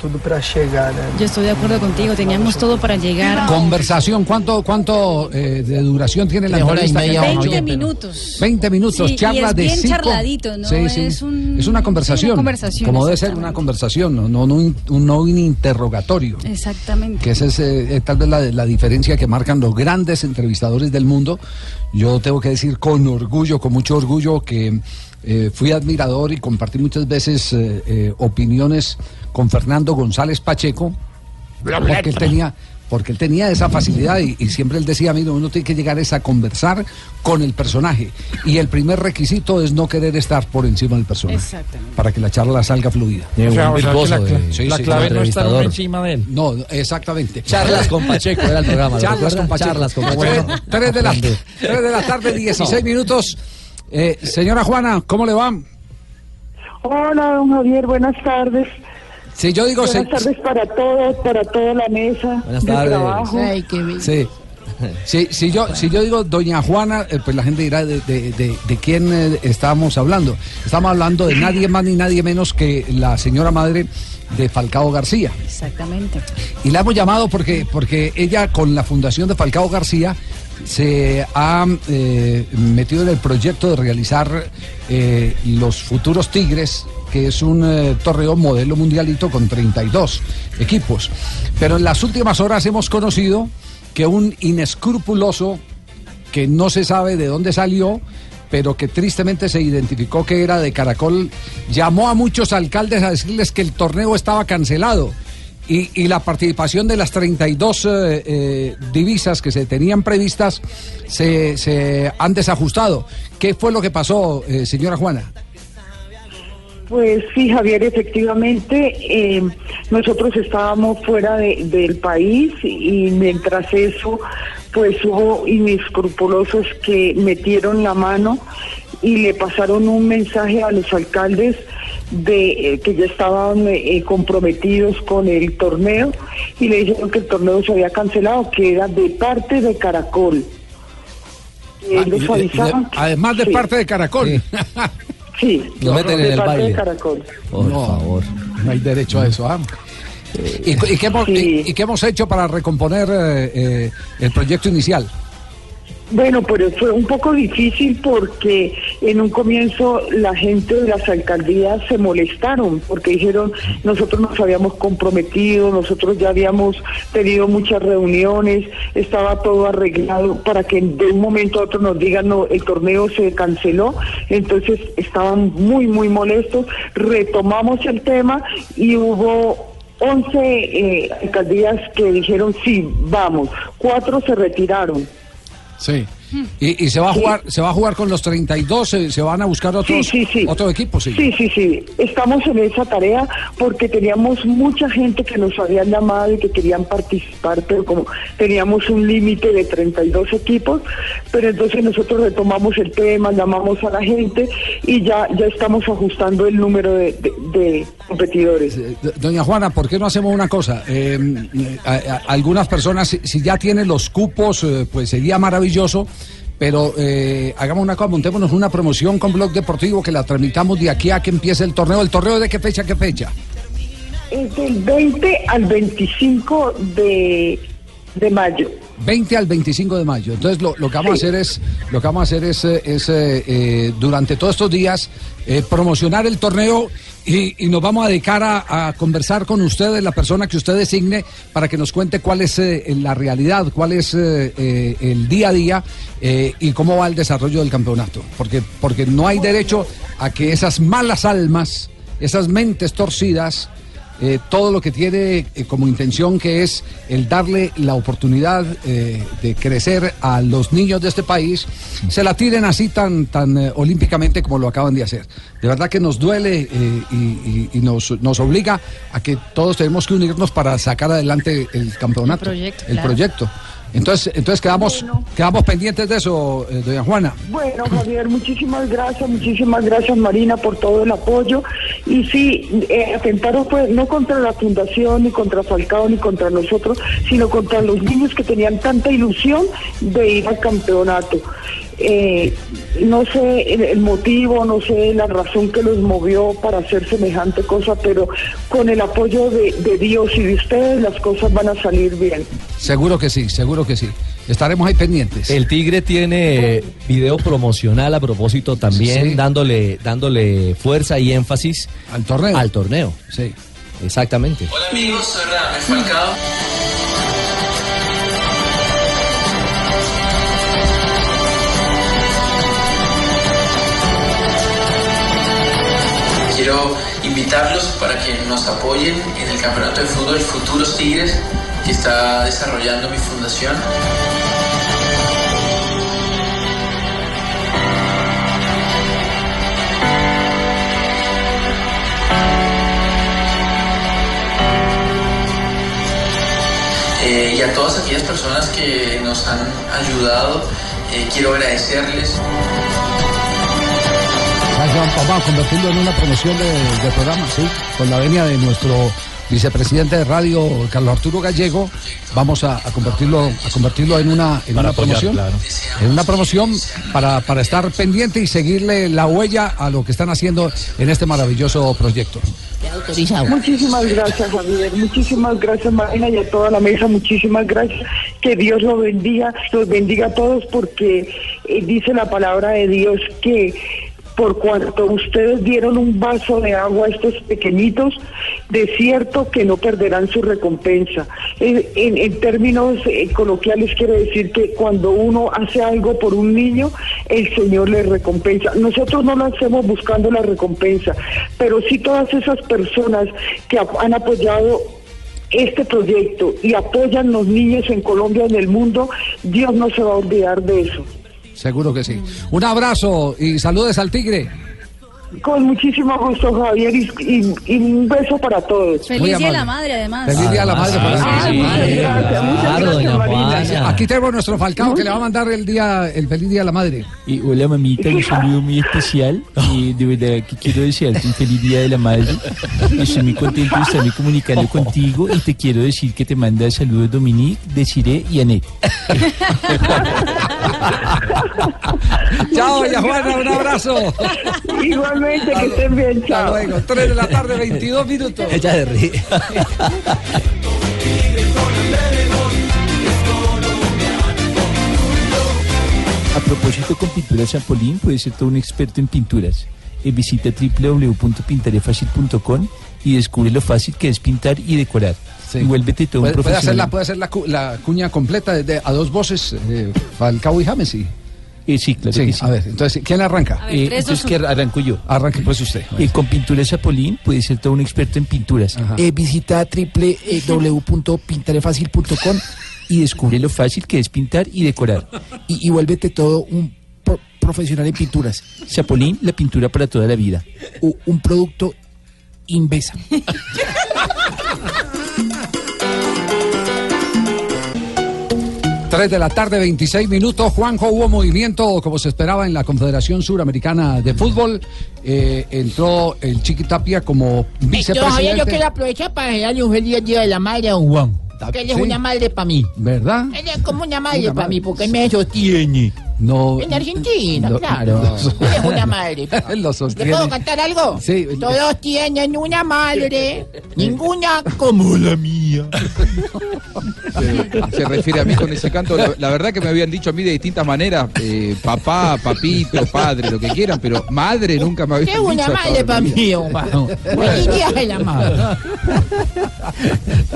Yo estoy de acuerdo contigo, teníamos todo para llegar. Conversación, ¿cuánto, cuánto eh, de duración tiene la y entrevista? media, que- Javier, 20 pero- minutos. 20 minutos, Sí, y charla es de bien Zico. charladito, ¿no? Sí, sí. Es un- Es una conversación. una conversación, Como debe ser una conversación, no, no, no un, un- no un interrogatorio. Exactamente. Que esa es eh, eh, tal vez la, la diferencia que marcan los grandes entrevistadores del mundo. Yo tengo que decir con orgullo, con mucho orgullo, que eh, fui admirador y compartí muchas veces eh, eh, opiniones con Fernando González Pacheco, porque él tenía, porque él tenía esa facilidad y, y siempre él decía, mira, uno tiene que llegar es a conversar con el personaje. Y el primer requisito es no querer estar por encima del personaje. Exactamente. Para que la charla salga fluida. O sea, o sea, que la, cla- Sí, la sí, clave no está entrevistador. encima de él. No, exactamente. Charlas con Pacheco era el programa, ¿lo Charlas con Pacheco. Charlas con Pacheco. De la, tres de la tarde, 16 minutos. Eh, señora Juana, ¿cómo le va? Hola, don Javier, buenas tardes. Si yo digo... Buenas se- tardes para todos, para toda la mesa Buenas de tardes. trabajo. Ay, qué bien. Sí. Sí, si yo si yo digo doña Juana, eh, pues la gente dirá de, de- de- de quién eh, estábamos hablando. Estamos hablando de nadie más ni nadie menos que la señora madre de Falcao García. Exactamente. Y la hemos llamado porque, porque ella con la fundación de Falcao García se ha eh, metido en el proyecto de realizar eh, los futuros Tigres, que es un eh, torneo modelo mundialito con 32 equipos. Pero en las últimas horas hemos conocido que un inescrupuloso que no se sabe de dónde salió, pero que tristemente se identificó que era de Caracol, llamó a muchos alcaldes a decirles que el torneo estaba cancelado. Y, y la participación de las 32 eh, eh, divisas que se tenían previstas se, se han desajustado. ¿Qué fue lo que pasó, eh, señora Juana? Pues sí, Javier, efectivamente, eh, nosotros estábamos fuera de- del país y mientras eso, pues hubo inescrupulosos que metieron la mano y le pasaron un mensaje a los alcaldes de eh, que ya estaban eh, comprometidos con el torneo y le dijeron que el torneo se había cancelado, que era de parte de Caracol. Ah, Ellos además de sí. parte de Caracol. Sí, Lo meten de en el parte baile. de Caracol. Por favor. No hay derecho a eso. ¿ah? ¿Y, y qué hemos, y- y qué hemos hecho para recomponer eh, eh, el proyecto inicial? Bueno, pero fue un poco difícil porque en un comienzo la gente de las alcaldías se molestaron porque dijeron nosotros nos habíamos comprometido, nosotros ya habíamos tenido muchas reuniones, estaba todo arreglado para que de un momento a otro nos digan no, el torneo se canceló, entonces estaban muy muy molestos, retomamos el tema y hubo 11 eh, alcaldías que dijeron sí, vamos, cuatro se retiraron. Sí. Y, y se va a jugar, se va a jugar con los 32, se, se van a buscar otros, equipos. Sí. Sí, sí, sí. Estamos en esa tarea porque teníamos mucha gente que nos habían llamado y que querían participar, pero como teníamos un límite de 32 equipos, pero entonces nosotros retomamos el tema, llamamos a la gente y ya, ya estamos ajustando el número de, de- de competidores. D- Doña Juana, ¿por qué no hacemos una cosa? Eh, eh, a- a- algunas personas, si, si ya tienen los cupos, eh, pues sería maravilloso. Pero eh, hagamos una cosa, montémonos una promoción con Blog Deportivo que la tramitamos de aquí a que empiece el torneo. ¿El torneo de qué fecha qué fecha? Es del 20 al 25 de, de mayo. 20 al 25 de mayo. Entonces lo, que vamos a hacer es, lo que vamos a hacer es, eh, es, eh, eh, durante todos estos días promocionar el torneo y, nos vamos a dedicar a, a conversar con ustedes, la persona que usted designe, para que nos cuente cuál es la realidad, cuál es el día a día y cómo va el desarrollo del campeonato. Porque, porque no hay derecho a que esas malas almas, esas mentes torcidas, eh, todo lo que tiene eh, como intención que es el darle la oportunidad eh, de crecer a los niños de este país, se la tiren así tan, tan olímpicamente como lo acaban de hacer. De verdad que nos duele y, y- y nos, nos obliga a que todos tenemos que unirnos para sacar adelante el campeonato, El proyecto, el claro. proyecto. Entonces, entonces quedamos, quedamos pendientes de eso, eh, doña Juana. Bueno, Javier, muchísimas gracias, muchísimas gracias Marina por todo el apoyo. Y sí, eh, atentaron pues no contra la fundación, ni contra Falcao, ni contra nosotros, sino contra los niños que tenían tanta ilusión de ir al campeonato. Eh, no sé el, motivo, no sé la razón que los movió para hacer semejante cosa, pero con el apoyo de, de Dios y de ustedes las cosas van a salir bien. Seguro que sí, seguro que sí. Estaremos ahí pendientes. El Tigre tiene video promocional a propósito también, Sí. dándole, dándole fuerza y énfasis al torneo. Al torneo. Sí. Exactamente. Hola amigos, soy Radamés Falcao. Invitarlos para que nos apoyen en el campeonato de fútbol Futuros Tigres que está desarrollando mi fundación. Eh, y a todas aquellas personas que nos han ayudado, eh, quiero agradecerles. Vamos a convertirlo en una promoción de, de programa, sí, con la venia de nuestro vicepresidente de radio, Carlos Arturo Gallego, vamos a, a convertirlo, a convertirlo en una, en una apoyar, promoción. claro. En una promoción para, para estar pendiente y seguirle la huella a lo que están haciendo en este maravilloso proyecto. Muchísimas gracias, Javier. Muchísimas gracias, Marina, y a toda la mesa. Muchísimas gracias. Que Dios los bendiga, los bendiga a todos, porque eh, dice la palabra de Dios que por cuanto ustedes dieron un vaso de agua a estos pequeñitos, de cierto que no perderán su recompensa. En, términos eh, coloquiales quiero decir que cuando uno hace algo por un niño, el Señor le recompensa. Nosotros no lo hacemos buscando la recompensa, pero sí todas esas personas que han apoyado este proyecto y apoyan los niños en Colombia en el mundo, Dios no se va a olvidar de eso. Seguro que sí. Un abrazo y saludes al tigre. Con muchísimo gusto, Javier, y, y- y un beso para todos. Feliz Día de la Madre, además. Feliz Día de la Madre. Ah, sí. muchas gracias, muchas gracias, Marina. Aquí tenemos nuestro Falcao que le va a mandar el día, el feliz día de la madre. Y hola mamita, un saludo muy especial. Y de verdad que quiero desearte un feliz día de la madre. Estoy muy contento de estarme comunicando contigo y te quiero decir que te manda saludos Dominique, Desiree y Anet. Chao, doña Juana, un abrazo. Igualmente, que estén bien, Hasta chao. luego, 3 de la tarde, 22 minutos. Ella se ríe. A propósito, con Pinturas Champolín puedes ser todo un experto en pinturas. Eh, visita www.pintarefacil.com y descubre lo fácil que es pintar y decorar. Y vuélvete todo un Puede, puede hacer, la, puede hacer la, cu- la cuña completa de- de- a dos voces, eh, Falcao y James, sí. Sí, claro que sí. A ver, entonces, ¿quién arranca? Ver, Eh, entonces, dos, ¿qué arranco yo? Arranque pues usted. Y con Pinturas Chapolín puede ser todo un experto en pinturas. Eh, visita www.pintarefacil.com y descubre lo fácil que es pintar y decorar. y, y vuélvete todo un pro- profesional en pinturas. Chapolín, la pintura para toda la vida. Un producto Invesa. Tres de la tarde, 26 minutos. Juanjo, hubo movimiento como se esperaba en la Confederación Suramericana de Fútbol. Eh, entró el Chiqui Tapia como Yo, Javier, yo vicepresidente. quiero aprovechar para darle un feliz día de la madre a Juan. Que él es sí. una madre para mí. ¿Verdad? Él es como una madre para mí, porque él me sostiene. No. En Argentina, No, claro. no. Él es una madre. Lo ¿Le sostiene. puedo cantar algo? Sí. Todos tienen una madre, ninguna como la mía. Se, se refiere a mí con ese canto. La, la verdad que me habían dicho a mí de distintas maneras, eh, papá, papito, padre, lo que quieran, pero madre nunca me habían dicho. una hasta madre para mí, de la madre.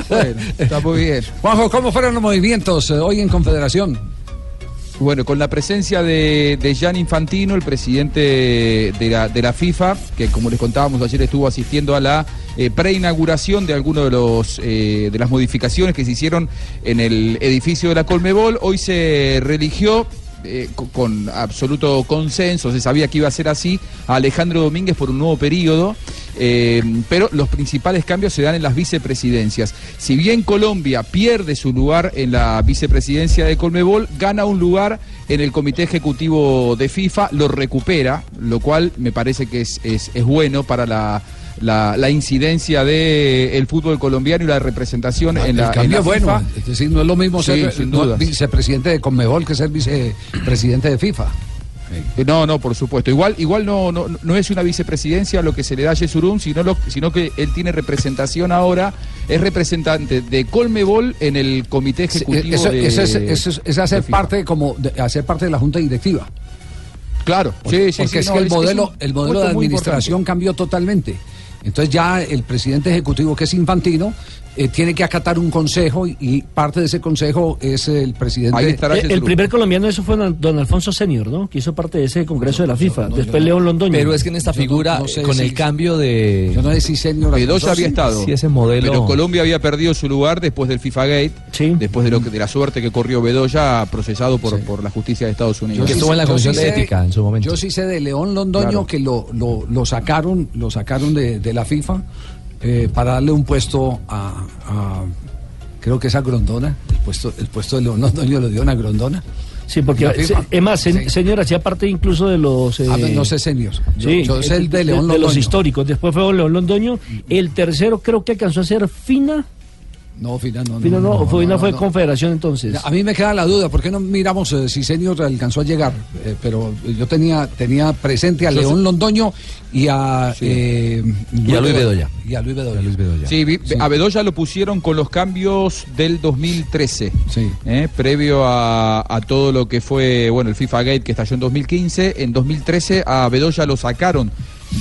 Bueno, está muy bien. Juanjo, ¿cómo fueron los movimientos eh, hoy en Confederación? Bueno, con la presencia de, de Gian Infantino, el presidente de la, de la FIFA, que como les contábamos ayer estuvo asistiendo a la eh, preinauguración de algunas de, los, eh, de las modificaciones que se hicieron en el edificio de la Colmebol, hoy se religió eh, co- con absoluto consenso, se sabía que iba a ser así, a Alejandro Domínguez por un nuevo periodo, eh, pero los principales cambios se dan en las vicepresidencias. Si bien Colombia pierde su lugar en la vicepresidencia de Colmebol, gana un lugar en el Comité Ejecutivo de FIFA, lo recupera, lo cual me parece que es, es- es bueno para la... La, la incidencia del fútbol colombiano y la representación en la, el cambio en la bueno. FIFA. Es decir, no es lo mismo Sí, ser no, vicepresidente de Conmebol que ser vicepresidente de FIFA. Eh, No, no, por supuesto. Igual, igual no, no, no es una vicepresidencia lo que se le da a Yesurún, sino, lo, sino que él tiene representación ahora, es representante de Colmebol en el comité ejecutivo Eso, de, eso es, eso es- es hacer de parte como de, hacer parte de la junta directiva. Claro, Porque, sí, sí, porque sí, es no, que el modelo, el modelo de administración cambió totalmente. Entonces ya el presidente ejecutivo, que es Infantino, eh, tiene que acatar un consejo y, y parte de ese consejo es el presidente. el, el primer colombiano eso fue don, Alfonso Senior, ¿no? Que hizo parte de ese congreso de la FIFA. Después León Londoño. Pero es que en esta figura, con el cambio de. Yo no sé si Senior. Bedoya había estado. Sí, ese modelo. Pero Colombia había perdido su lugar después del FIFA Gate, después de, lo que, de la suerte que corrió Bedoya, procesado por, por la justicia de Estados Unidos. Yo sí estuvo en la Comisión sí de Ética en su momento. Yo sí sé de León Londoño Claro. que lo, lo, lo sacaron, lo sacaron de, de la FIFA eh, para darle un puesto a, a- creo que es a Grondona, el puesto, el puesto de León Londoño lo dio una Grondona. Sí, porque es más, sen- señor hacía parte incluso de los. Ah, no sé, senior. Yo- sí, yo sé el de León los Londoño. históricos. Después fue León Londoño. El tercero creo que alcanzó a ser Fina. No, Fina no. Fina no, fue, Fina no, fue no. Confederación entonces. A mí me queda la duda, ¿por qué no miramos eh, si Senior alcanzó a llegar? Eh, pero yo tenía, tenía presente a León Londoño y a, eh, Y a Luis Bedoya. Y a Luis Bedoya. Sí, vi- a Bedoya lo pusieron con los cambios del 2013, ¿eh? previo a, a todo lo que fue bueno el FIFA Gate que estalló en 2015. En 2013 a Bedoya lo sacaron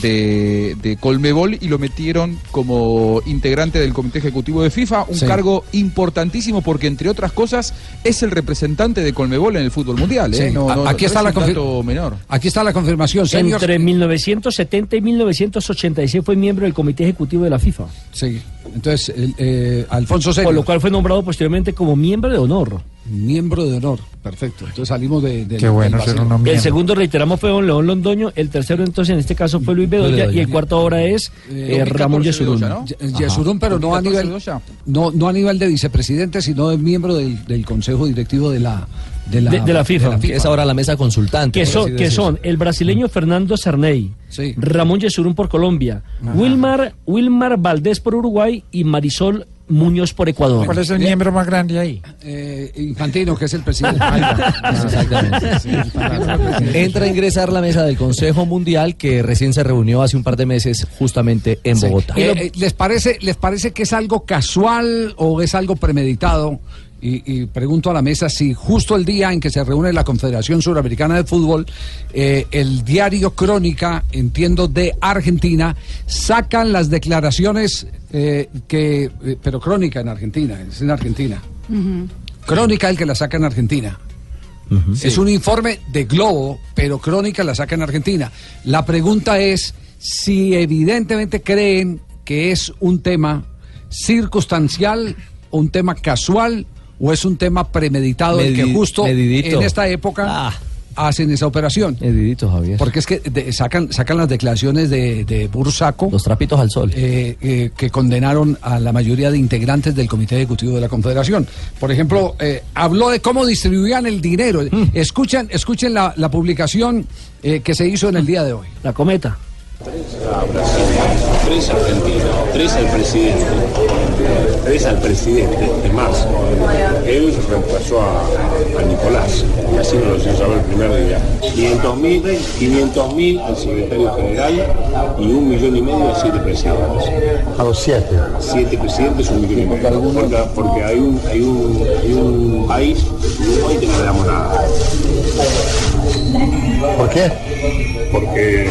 de, de Colmebol y lo metieron como integrante del Comité Ejecutivo de FIFA, un Sí. cargo importantísimo porque entre otras cosas es el representante de Colmebol en el fútbol mundial. ¿eh? Sí, No- a- no- aquí no está es la menor. Aquí está la confirmación, Senior. Entre 1970 y 1986 fue miembro del Comité Ejecutivo de la FIFA. Sí, entonces el, eh, Alfonso Senior. Por lo cual fue nombrado posteriormente como miembro de honor. Miembro de honor, perfecto. Entonces salimos de, del- Qué bueno ser uno El segundo, reiteramos, fue don León Londoño. El tercero, entonces, en este caso, fue Luis Bedoya. Bedoya. Y el cuarto ahora es eh, Ramón Yesurún. Ye- Yesurún, pero no a nivel no, no a nivel de vicepresidente, sino de miembro del, del consejo directivo de la de la, De, de la FIFA. Que es ahora la mesa consultante. Que son, que son el brasileño Fernando Cerney, Ramón Yesurún por Colombia, Wilmar, Wilmar Valdés por Uruguay y Marisol Muñoz por Ecuador. ¿Cuál es el miembro más grande ahí? Eh, Infantino, que es el presidente. Entra a ingresar la mesa del Consejo Mundial que recién se reunió hace un par de meses justamente en Bogotá. Eh, eh, ¿les, parece, ¿Les parece que es algo casual o es algo premeditado? Y, y pregunto a la mesa si justo el día en que se reúne la Confederación Suramericana de Fútbol, eh, el diario Crónica, entiendo, de Argentina, sacan las declaraciones eh, que... eh, pero Crónica en Argentina, es en Argentina. Crónica el que la saca en Argentina. Es un informe de Globo, pero Crónica la saca en Argentina. La pregunta es si evidentemente creen que es un tema circunstancial, o un tema casual o es un tema premeditado el que justo medidito. en esta época hacen esa operación. Medidito, Javier. Porque es que de- sacan, sacan las declaraciones de, de Bursaco. Los trapitos al sol. eh, eh, que condenaron a la mayoría de integrantes del Comité Ejecutivo de la Confederación. Por ejemplo, eh, habló de cómo distribuían el dinero. Mm. Escuchen, escuchen la, la publicación eh, que se hizo en el día de hoy. La cometa. Tres argentinos, tres al presidente, tres al presidente, es más, él reemplazó a, a Nicolás, y así nos lo hizo saber el primer día. 500 mil, 500 mil al secretario general y un millón y medio a siete presidentes. A los siete. Siete presidentes, un millón y medio. Porque, porque hay, un, hay, un, hay un país, que no le damos nada. ¿Por qué? Porque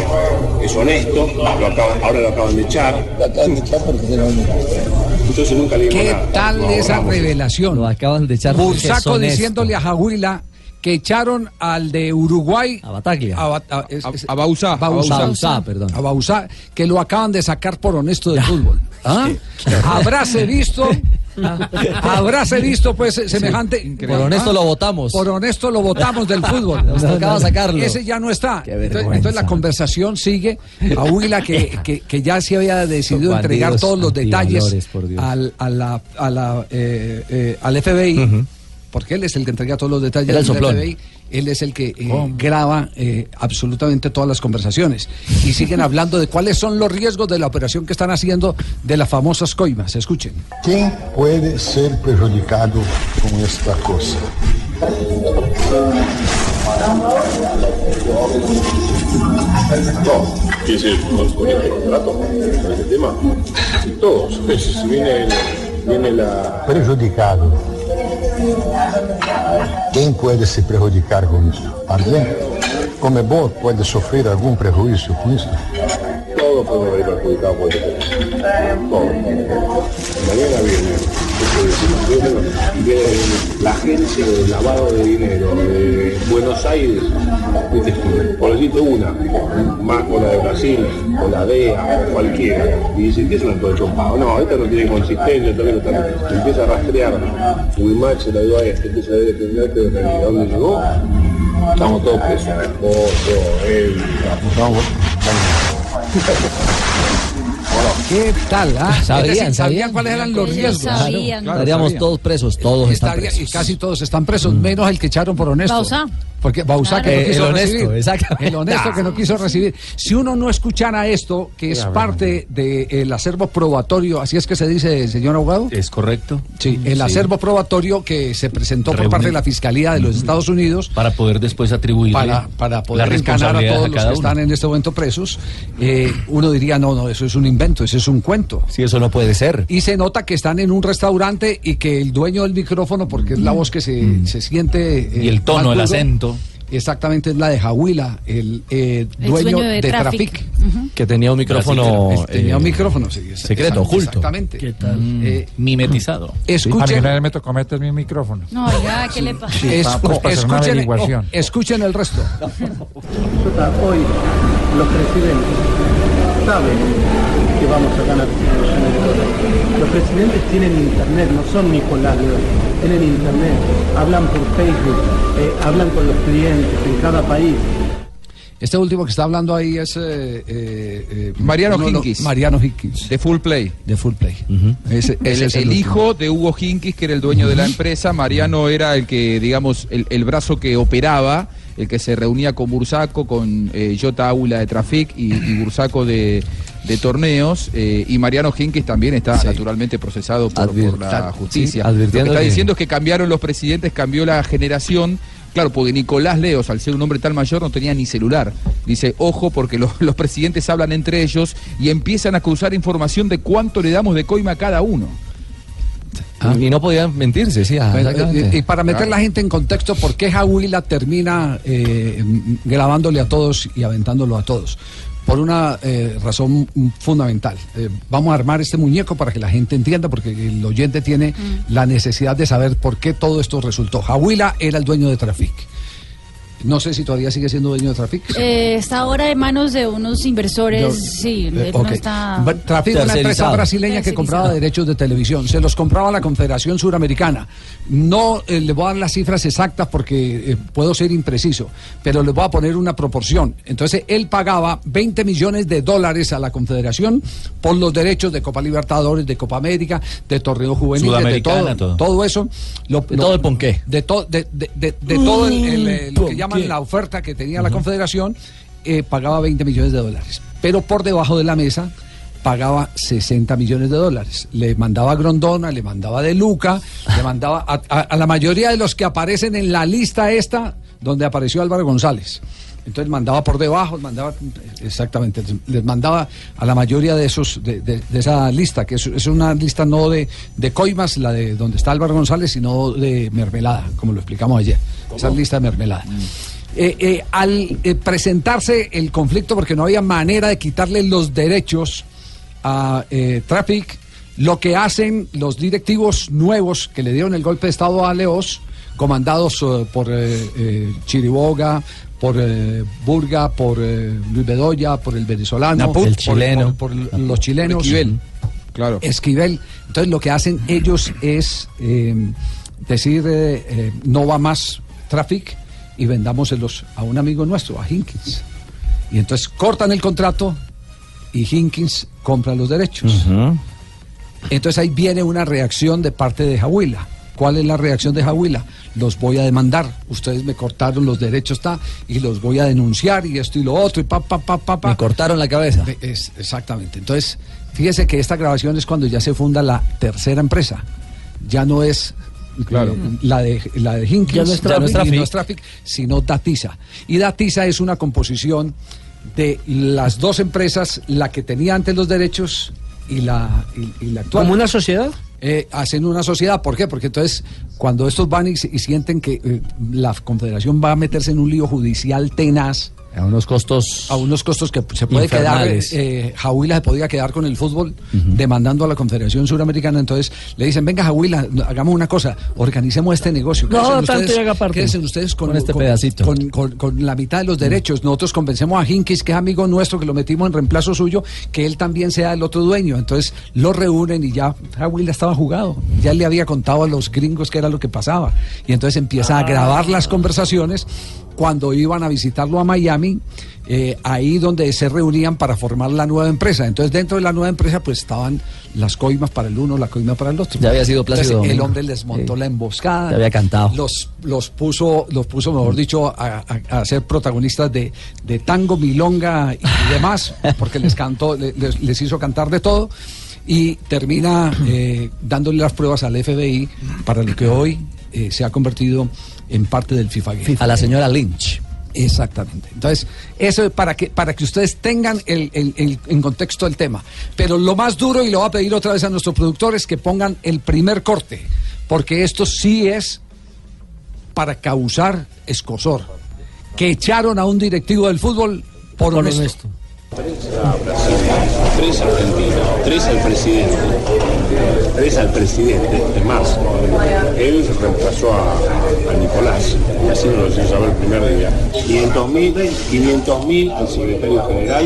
es honesto, lo acaban- ahora lo acaban de echar. Lo acaban de echar porque Entonces nunca le ¿Qué nada. tal Lo esa revelación? Lo acaban de echar Bursaco diciéndole a Jahuila que echaron al de Uruguay. A Bataglia. A, a- es- es- A Bauzá, perdón. A Bauzá, que lo acaban de sacar por honesto del fútbol. ¿Ah? Habráse visto. Habráse visto, pues, semejante. Por honesto ¿Ah? lo votamos. Por honesto lo votamos del fútbol. Nos tocaba sacarlo. Ese ya no está. Entonces, la conversación sigue. A Huila, que, que, que ya se había decidido entregar todos los detalles al, a la, a la, eh, eh, al FBI. Porque él es el que entrega todos los detalles del. FBI. Él es el que eh, graba eh, absolutamente todas las conversaciones. Y siguen hablando de cuáles son los riesgos de la operación que están haciendo de las famosas coimas. Escuchen. ¿Quién puede ser perjudicado con esta cosa? ¿Quién se con, este contrato? ¿Con este tema? Todos. Si viene, el- viene la. Prejudicado. Quem pode se prejudicar com isso? Alguém? Comebol pode sofrer algum prejuízo com isso? Todos podemos haber perjudicados por este tema. Todos. Mañana viene, viene, la agencia de lavado de dinero de Buenos Aires, por decirte una, más con la de Brasil, con la DEA, cualquiera, y dicen que eso no es todo pago. No, esta no tiene consistencia, todavía no está, empieza a rastrear, Wimax se la dio a este, empieza a ver el de dónde llegó, estamos todos presos, vamos, ¿Qué tal? ah? Sabían, decir, sabían. cuáles eran los riesgos. sabían. Claro, Estaríamos sabían. todos presos, todos están presos. Y casi todos están presos, menos el que echaron por honesto. Bauzá. Porque Bauzá que Claro. no Eh, quiso el honesto, recibir. exactamente. El honesto que no quiso recibir. Si uno no escuchara esto, que es parte del acervo probatorio, así es que se dice, señor abogado. Es correcto. Sí, el Sí. acervo probatorio que se presentó por parte de la Fiscalía de los Estados Unidos Para poder después atribuirle para, para poder encanar a todos a los que uno. están en este momento presos, eh, uno diría, no, no, eso es un invento, eso es un cuento. Sí, eso no puede ser. Y se nota que están en un restaurante y que el dueño del micrófono, porque es la voz que se, se siente... eh, Mm. Y el tono, más el acento. Exactamente, es la de Jahuila, el, eh, El dueño de, de Trafic. Trafic. Que tenía un micrófono. Tenía eh, un micrófono, sí, secreto, oculto. Exactamente. ¿Qué tal? Eh, Mimetizado. A mí escuchen, una vez me tocó meter mi micrófono. No, oiga, ¿qué le pasa? pues, escuchen, averiguación. oh, escuchen el resto. Hoy los presidentes saben que vamos a ganar los electores. Los presidentes tienen internet, no son Nicolás León. Tienen internet, hablan por Facebook, eh, hablan con los clientes en cada país. Este último que está hablando ahí es... eh, eh, Mariano Hinkis. Mariano Hinkis. De Full Play. De Full Play. Ese- El, es el hijo de Hugo Hinkis, que era el dueño de la empresa, Mariano era el que, digamos, el, el brazo que operaba, el que se reunía con Bursaco, con eh, Jota Aula de Trafic y, y Bursaco de, de torneos, eh, y Mariano Hinkis también está naturalmente procesado por, por la justicia. sí, Lo que está diciendo es que cambiaron los presidentes, cambió la generación. Claro, porque Nicolás Leos, al ser un hombre tan mayor, no tenía ni celular. Dice, ojo, porque lo- los presidentes hablan entre ellos y empiezan a cruzar información de cuánto le damos de coima a cada uno. Y no podían mentirse, sí. ah, Bueno, exactamente. y, y para meter la gente en contexto, ¿por qué Jahuila termina eh, grabándole a todos y aventándolo a todos? Por una eh, razón mm, fundamental. Eh, vamos a armar este muñeco para que la gente entienda, porque el oyente tiene la necesidad de saber por qué todo esto resultó. Jahuila era el dueño de Trafic. No sé si todavía sigue siendo dueño de Trafic. Eh, está ahora en manos de unos inversores, sí, Eh, no está... Trafic, una empresa brasileña que compraba derechos de televisión. Se los compraba la Confederación Suramericana. No eh, le voy a dar las cifras exactas porque eh, puedo ser impreciso, pero les voy a poner una proporción. Entonces, él pagaba 20 millones de dólares a la Confederación por los derechos de Copa Libertadores, de Copa América, de Torneo Juvenil, de todo, todo. todo eso. Lo- De lo- todo el ponqué. de, to- de, de- de- de todo el- el- el- lo que Ponqué. Llaman la oferta que tenía la Confederación, eh, pagaba 20 millones de dólares. Pero por debajo de la mesa pagaba 60 millones de dólares. Le mandaba a Grondona, le mandaba de Luca, le mandaba a, a- a la mayoría de los que aparecen en la lista esta, donde apareció Álvaro González. Entonces mandaba por debajo, mandaba exactamente, les- mandaba a la mayoría de esos de, de- de esa lista, que es, es una lista no de, de coimas, la de donde está Álvaro González, sino de mermelada, como lo explicamos ayer. Esa lista de mermelada. Eh, eh, al eh, presentarse el conflicto, porque no había manera de quitarle los derechos a Traffic, lo que hacen los directivos nuevos que le dieron el golpe de Estado a Leos, comandados por eh, eh, Chiriboga, por eh, Burga, por eh, Luis Bedoya, por el venezolano, Naput, por- el chileno. por, por los chilenos. Esquivel, claro. Esquivel. Entonces lo que hacen ellos es eh, decir, eh, no va más Traffic y vendámoselos a un amigo nuestro, a Hinkins. Y entonces cortan el contrato y Hinkins compra los derechos. Entonces ahí viene una reacción de parte de Jahuila. ¿Cuál es la reacción de Jahuila? Los voy a demandar. Ustedes me cortaron los derechos, está, y los voy a denunciar y esto y lo otro y pa pa pa pa pa. Me cortaron la cabeza. Es- exactamente. Entonces, fíjese que esta grabación es cuando ya se funda la tercera empresa. Ya no es Claro. eh, la de la de Hinkins, Ya no es Traffic. no es Traffic, sino Datiza. Y Datiza es una composición de las dos empresas, la que tenía antes los derechos y la, y, y la actual. ¿Como una sociedad? Eh, hacen una sociedad. ¿Por qué? Porque entonces, cuando estos van y, sienten que eh, la Confederación va a meterse en un lío judicial tenaz, A unos costos. A unos costos que se puede quedar. Eh, Jahuila se podía quedar con el fútbol demandando a la Confederación Suramericana. Entonces le dicen: Venga, Jahuila, hagamos una cosa, organicemos este negocio. No, tanto y haga parte. quédense ustedes con, Con este con- pedacito. Con, con- con la mitad de los derechos. Nosotros convencemos a Hinkis, que es amigo nuestro, que lo metimos en reemplazo suyo, que él también sea el otro dueño. Entonces lo reúnen y ya Jahuila estaba jugado. Ya le había contado a los gringos qué era lo que pasaba. Y entonces empieza a grabar las conversaciones cuando iban a visitarlo a Miami, eh, ahí donde se reunían para formar la nueva empresa. Entonces dentro de la nueva empresa pues estaban las coimas para el uno, la coima para el otro. Ya había sido Plácido Entonces, el hombre les montó la emboscada. Ya había cantado. Los, los puso, los puso, mejor dicho, a, a- a ser protagonistas de, de tango, milonga y demás, porque les cantó, le- les, les hizo cantar de todo. Y termina eh, dándole las pruebas al FBI para lo que hoy eh, se ha convertido en parte del FIFA Gate. A la señora Lynch. Exactamente. Entonces, eso es para que, para que ustedes tengan el, el- el- en contexto el tema. Pero lo más duro, y lo voy a pedir otra vez a nuestro productor, es que pongan el primer corte, porque esto sí es para causar escosor. Que echaron a un directivo del fútbol por, Por honesto. honesto. Tres argentinos, tres al presidente, tres al presidente en marzo. Él reemplazó a, a Nicolás, y así nos lo hizo saber el primer día. 500 mil 500 mil al secretario general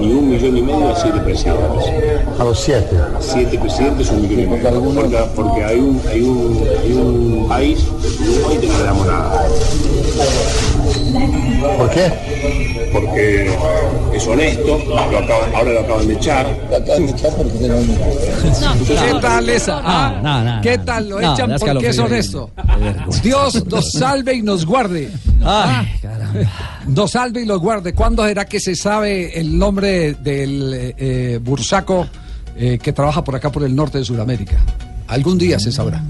y un millón y medio a siete presidentes. A los siete. Siete presidentes, un millón y medio. Porque, porque hay, un, hay, un, hay un país, Uruguay, que no le damos nada. ¿Por qué? Porque es honesto, lo acaban- ahora lo acaban de echar. Lo acaban de echar porque ¿Qué tal esa? ah? no, no, ¿Qué tal lo echan porque es honesto? Dios nos salve y nos guarde. Ay, Nos salve y los guarde. ¿Cuándo será que se sabe el nombre del eh, bursaco eh, que trabaja por acá por el norte de Sudamérica? Algún día se sabrá.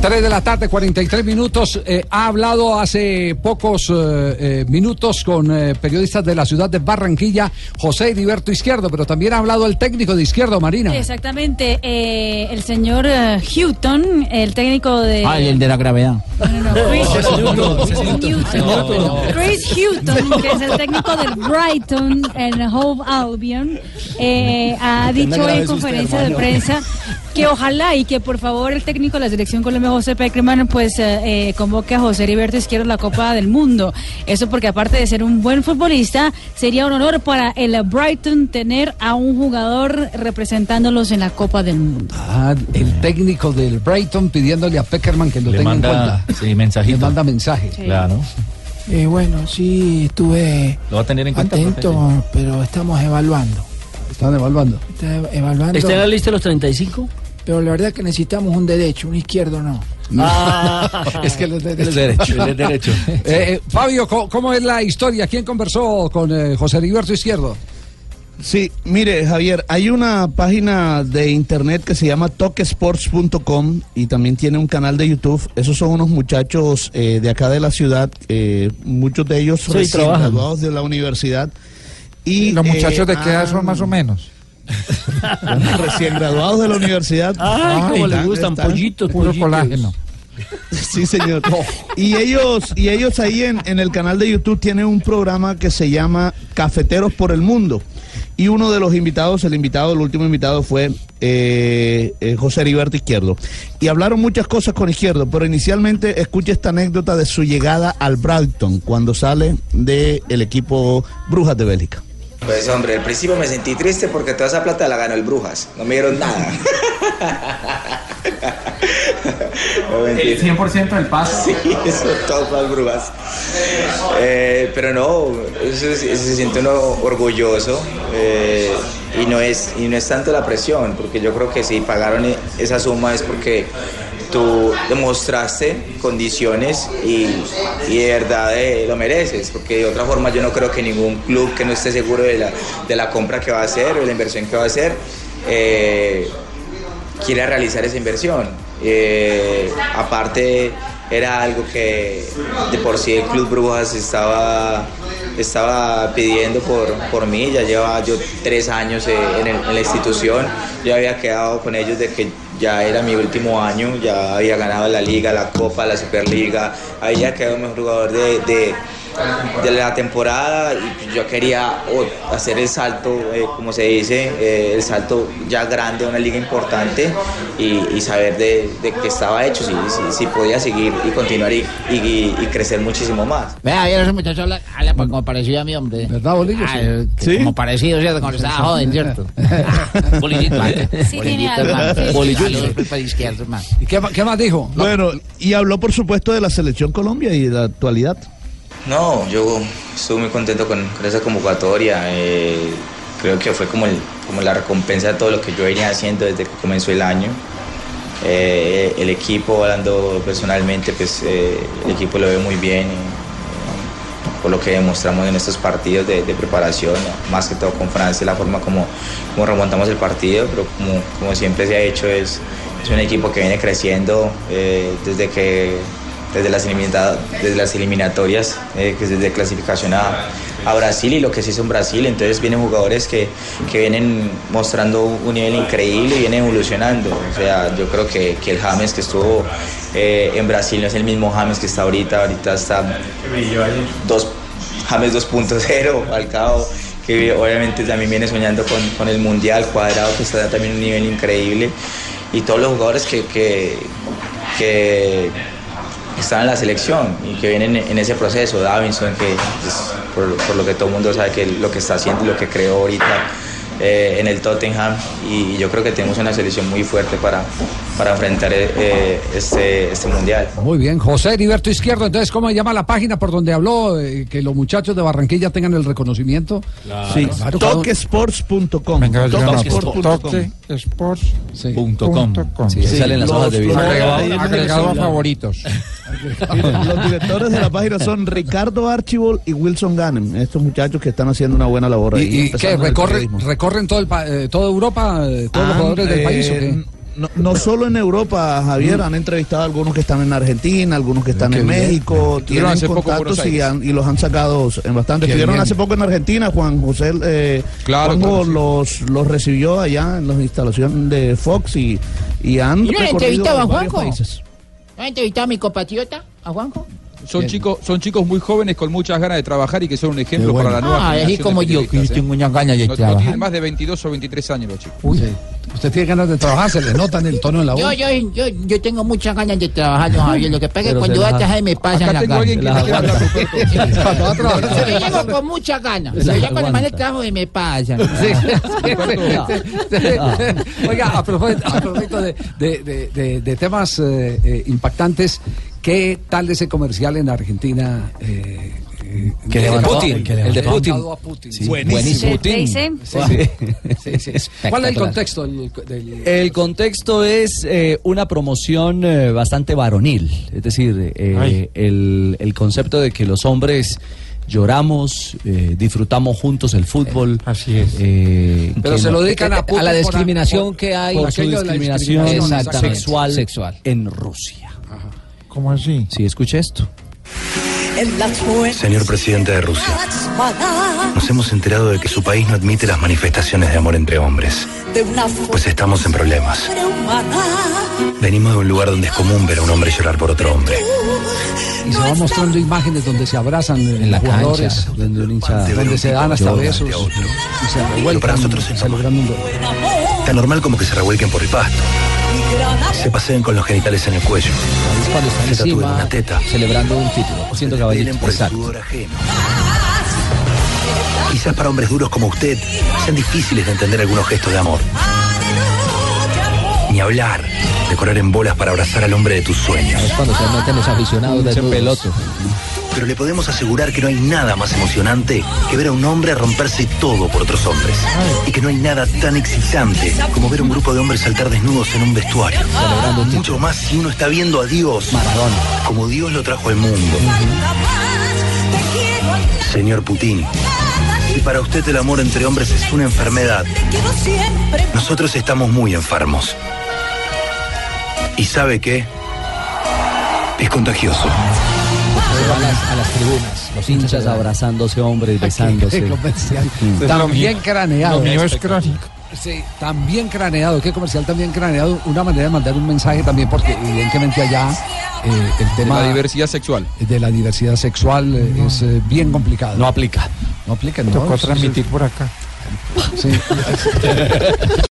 Tres de la tarde, 43 minutos. Eh, ha hablado hace pocos eh, eh, minutos con eh, periodistas de la ciudad de Barranquilla, José Heriberto Izquierdo, pero también ha hablado el técnico de Izquierdo, Marina. Exactamente, eh, el señor Houghton, el técnico de... Ah, el de la gravedad. Houghton, ese es Newton. Chris Houghton, que es el técnico del Brighton en Hove Albion, eh, ha dicho en conferencia de prensa que ojalá y que por favor el técnico de la selección José Peckerman, pues eh, eh, convoque a José Heriberto Izquierdo a la Copa del Mundo. Eso porque aparte de ser un buen futbolista, sería un honor para el Brighton tener a un jugador representándolos en la Copa del Mundo. Ah, el técnico del Brighton pidiéndole a Peckerman que lo Le tenga manda, en cuenta. sí, mensajito. Le manda mensaje. Claro. Eh, bueno, sí, estuve Lo va a tener en cuenta. atento, profe. pero estamos evaluando. Están evaluando. Está evaluando. ¿Está en la lista de los 35? Pero la verdad que necesitamos un derecho, un izquierdo no. Ah. es que él es es derecho, él es derecho. Eh, eh, Fabio, ¿cómo, cómo es la historia? ¿Quién conversó con eh, José Heriberto Izquierdo? Sí, mire Javier, hay una página de internet que se llama tokesports.com y también tiene un canal de YouTube. Esos son unos muchachos eh, de acá de la ciudad, eh, muchos de ellos Sí, recién trabajan. graduados de la universidad. Y Los muchachos eh, de qué edad son más o menos. Recién graduados de la universidad. Ay, cómo les gustan, están- pollitos, Puro pollitos. colágeno. Sí, señor. Y ellos, y ellos ahí en, en el canal de YouTube tienen un programa que se llama Cafeteros por el Mundo. Y uno de los invitados, el invitado, el último invitado fue eh, eh, José Heriberto Izquierdo. Y hablaron muchas cosas con Izquierdo, pero inicialmente escucha esta anécdota de su llegada al Brighton cuando sale del equipo Brujas de Bélgica. Pues hombre, al principio me sentí triste porque toda esa plata la ganó el Brujas. No me dieron nada. No. El 100% del pase. Sí, eso todo para el Brujas. Eh, pero no, eso se siente uno orgulloso eh, y, no es, y no es tanto la presión, porque yo creo que si pagaron esa suma es porque tú demostraste condiciones y, y de verdad eh, lo mereces, porque de otra forma yo no creo que ningún club que no esté seguro de la, de la compra que va a hacer o de la inversión que va a hacer eh, quiera realizar esa inversión. Eh, aparte era algo que de por sí el Club Brujas estaba estaba pidiendo por, por mí, ya llevaba yo tres años en, el- en la institución, yo había quedado con ellos de que ya era mi último año, ya había ganado la liga, la copa, la superliga, había quedado mejor jugador de, de- de la temporada y yo quería hacer el salto, eh, como se dice, eh, el salto ya grande a una liga importante y, y saber de, de que estaba hecho, si, si, si podía seguir y continuar y, y- y crecer muchísimo más. Vea, ayer ese muchacho habla, habla pues, como parecido a mí, hombre. ¿Verdad, Bolillo? Ah, que Como parecido, ¿cierto? Como estaba joven, ¿cierto? Bolillito, ¿vale? Sí, Bolillito, hermano. sí. Bolillito. Saludos, pues, para hermano. ¿Y qué, qué más dijo? Bueno, y habló por supuesto de la selección Colombia y de la actualidad. No, yo estuve muy contento con, esa convocatoria. eh, creo que fue como, el- como la recompensa de todo lo que yo venía haciendo desde que comenzó el año. Eh, el equipo, hablando personalmente, pues eh, el equipo lo ve muy bien. por lo que demostramos en estos partidos de, preparación, más que todo con Francia, la forma como, como remontamos el partido, pero como, como siempre se ha hecho es, es un equipo que viene creciendo desde que desde las, desde las eliminatorias, eh, desde clasificación a, Brasil y lo que se hizo en Brasil. Entonces vienen jugadores que, que vienen mostrando un nivel increíble y vienen evolucionando. O sea, yo creo que, que el James que estuvo eh, en Brasil no es el mismo James que está ahorita. Ahorita está dos, James 2.0, Falcao, que obviamente también viene soñando con, con el Mundial, Cuadrado, que está también un nivel increíble. Y todos los jugadores que, que están en la selección y que vienen en ese proceso. Davinson, que por lo que todo el mundo sabe que lo que está haciendo y lo que creó ahorita eh, en el Tottenham. Y, yo creo que tenemos una selección muy fuerte para, para enfrentar eh, este, este mundial. Muy bien, José Heriberto Izquierdo. Entonces, ¿cómo se llama la página por donde habló eh, que los muchachos de Barranquilla tengan el reconocimiento? Sí, Claro, claro. toquesports.com. Venga, Toquesports.com. Sí, Sí, salen las los- hojas de vida. Agregado- a favoritos. Los directores de la página son Ricardo Archibald y Wilson Gannem, estos muchachos que están haciendo una buena labor ahí. ¿Y, y qué? el ¿Recorren, todo el pa- eh, toda Europa, eh, todos los Han, jugadores del eh, país? ¿o qué? No, no solo en Europa, Javier, Mm. han entrevistado a algunos que están en Argentina, algunos que están Qué en bien. México, tienen contactos y, han- y los han sacado en bastante. Qué Estuvieron bien. hace poco en Argentina, Juan José eh, Claro, Juanjo claro, sí. los, los recibió allá en las instalaciones de Fox y, y han ¿Y no entrevistaba a Juanjo? países. ¿No ha entrevistado a mi compatriota, a Juanjo? Son chicos, son chicos muy jóvenes con muchas ganas de trabajar y que son un ejemplo bueno. para la nueva Ah, así generación como de yo, que periodistas, tengo ¿eh? unas ganas de No- no trabajar. tienen más de 22 o 23 años los chicos. Sí. Usted tiene ganas de trabajar, se le nota en el tono de la voz. Yo, yo, yo, yo tengo muchas ganas de trabajar, don Javier. Lo que pasa es que cuando va a trabajar me pasan Acá las tengo ganas. alguien que quiere hablar, aguanta. Cuando va a trabajar. Yo llego con muchas ganas. Las ya cuando me trabajo y me pasan. Oiga, a propósito, a propósito de, de- de- de- de temas eh, eh, impactantes, ¿qué tal ese comercial en Argentina? eh, eh, Que de levantó- Putin, que levantó- el de Putin. a Putin. Sí, buenísimo. Putin. Sí, sí, sí, sí. ¿Cuál es el contexto del, del- El contexto es eh, una promoción eh, bastante varonil, es decir, eh, el, el concepto de que los hombres lloramos, eh, disfrutamos juntos el fútbol. Así es. Pero se lo dedican a Putin la por- discriminación por- que hay por su la discriminación discriminación, sexual, Sexual. en Rusia. ¿Cómo así? Sí, escuche esto. Señor presidente de Rusia, nos hemos enterado de que su país no admite las manifestaciones de amor entre hombres, pues estamos en problemas. Venimos de un lugar donde es común ver a un hombre llorar por otro hombre. Y se van mostrando imágenes donde se abrazan en la jugadores, cancha, donde un hincha donde se dan hasta besos y se Pero revuelcan para nosotros es. Tan normal como que se revuelquen por el pasto. Se paseen con los genitales en el cuello. Cuando están Se tatúen encima una teta. celebrando un título. Caballito. por el Exacto. sudor ajeno. Quizás para hombres duros como usted sean difíciles de entender algunos gestos de amor. Ni hablar de correr en bolas para abrazar al hombre de tus sueños. Es cuando se meten los aficionados de peloto. Pero le podemos asegurar que no hay nada más emocionante que ver a un hombre romperse todo por otros hombres. Y que no hay nada tan excitante como ver a un grupo de hombres saltar desnudos en un vestuario. Mucho más si uno está viendo a Dios como Dios lo trajo al mundo. Señor Putin, si para usted el amor entre hombres es una enfermedad, nosotros estamos muy enfermos. ¿Y sabe qué? Es contagioso. Van a las, a las tribunas, los hinchas abrazándose, hombres, besándose. Qué comercial. Mm. También craneado. Lo mío es crónico. Sí, también craneado. Qué comercial también craneado. Una manera de mandar un mensaje también, porque evidentemente allá eh, el tema la diversidad sexual. de la diversidad sexual eh, es eh, bien complicado. No aplica. No aplica, no. Tocó transmitir por acá. Sí.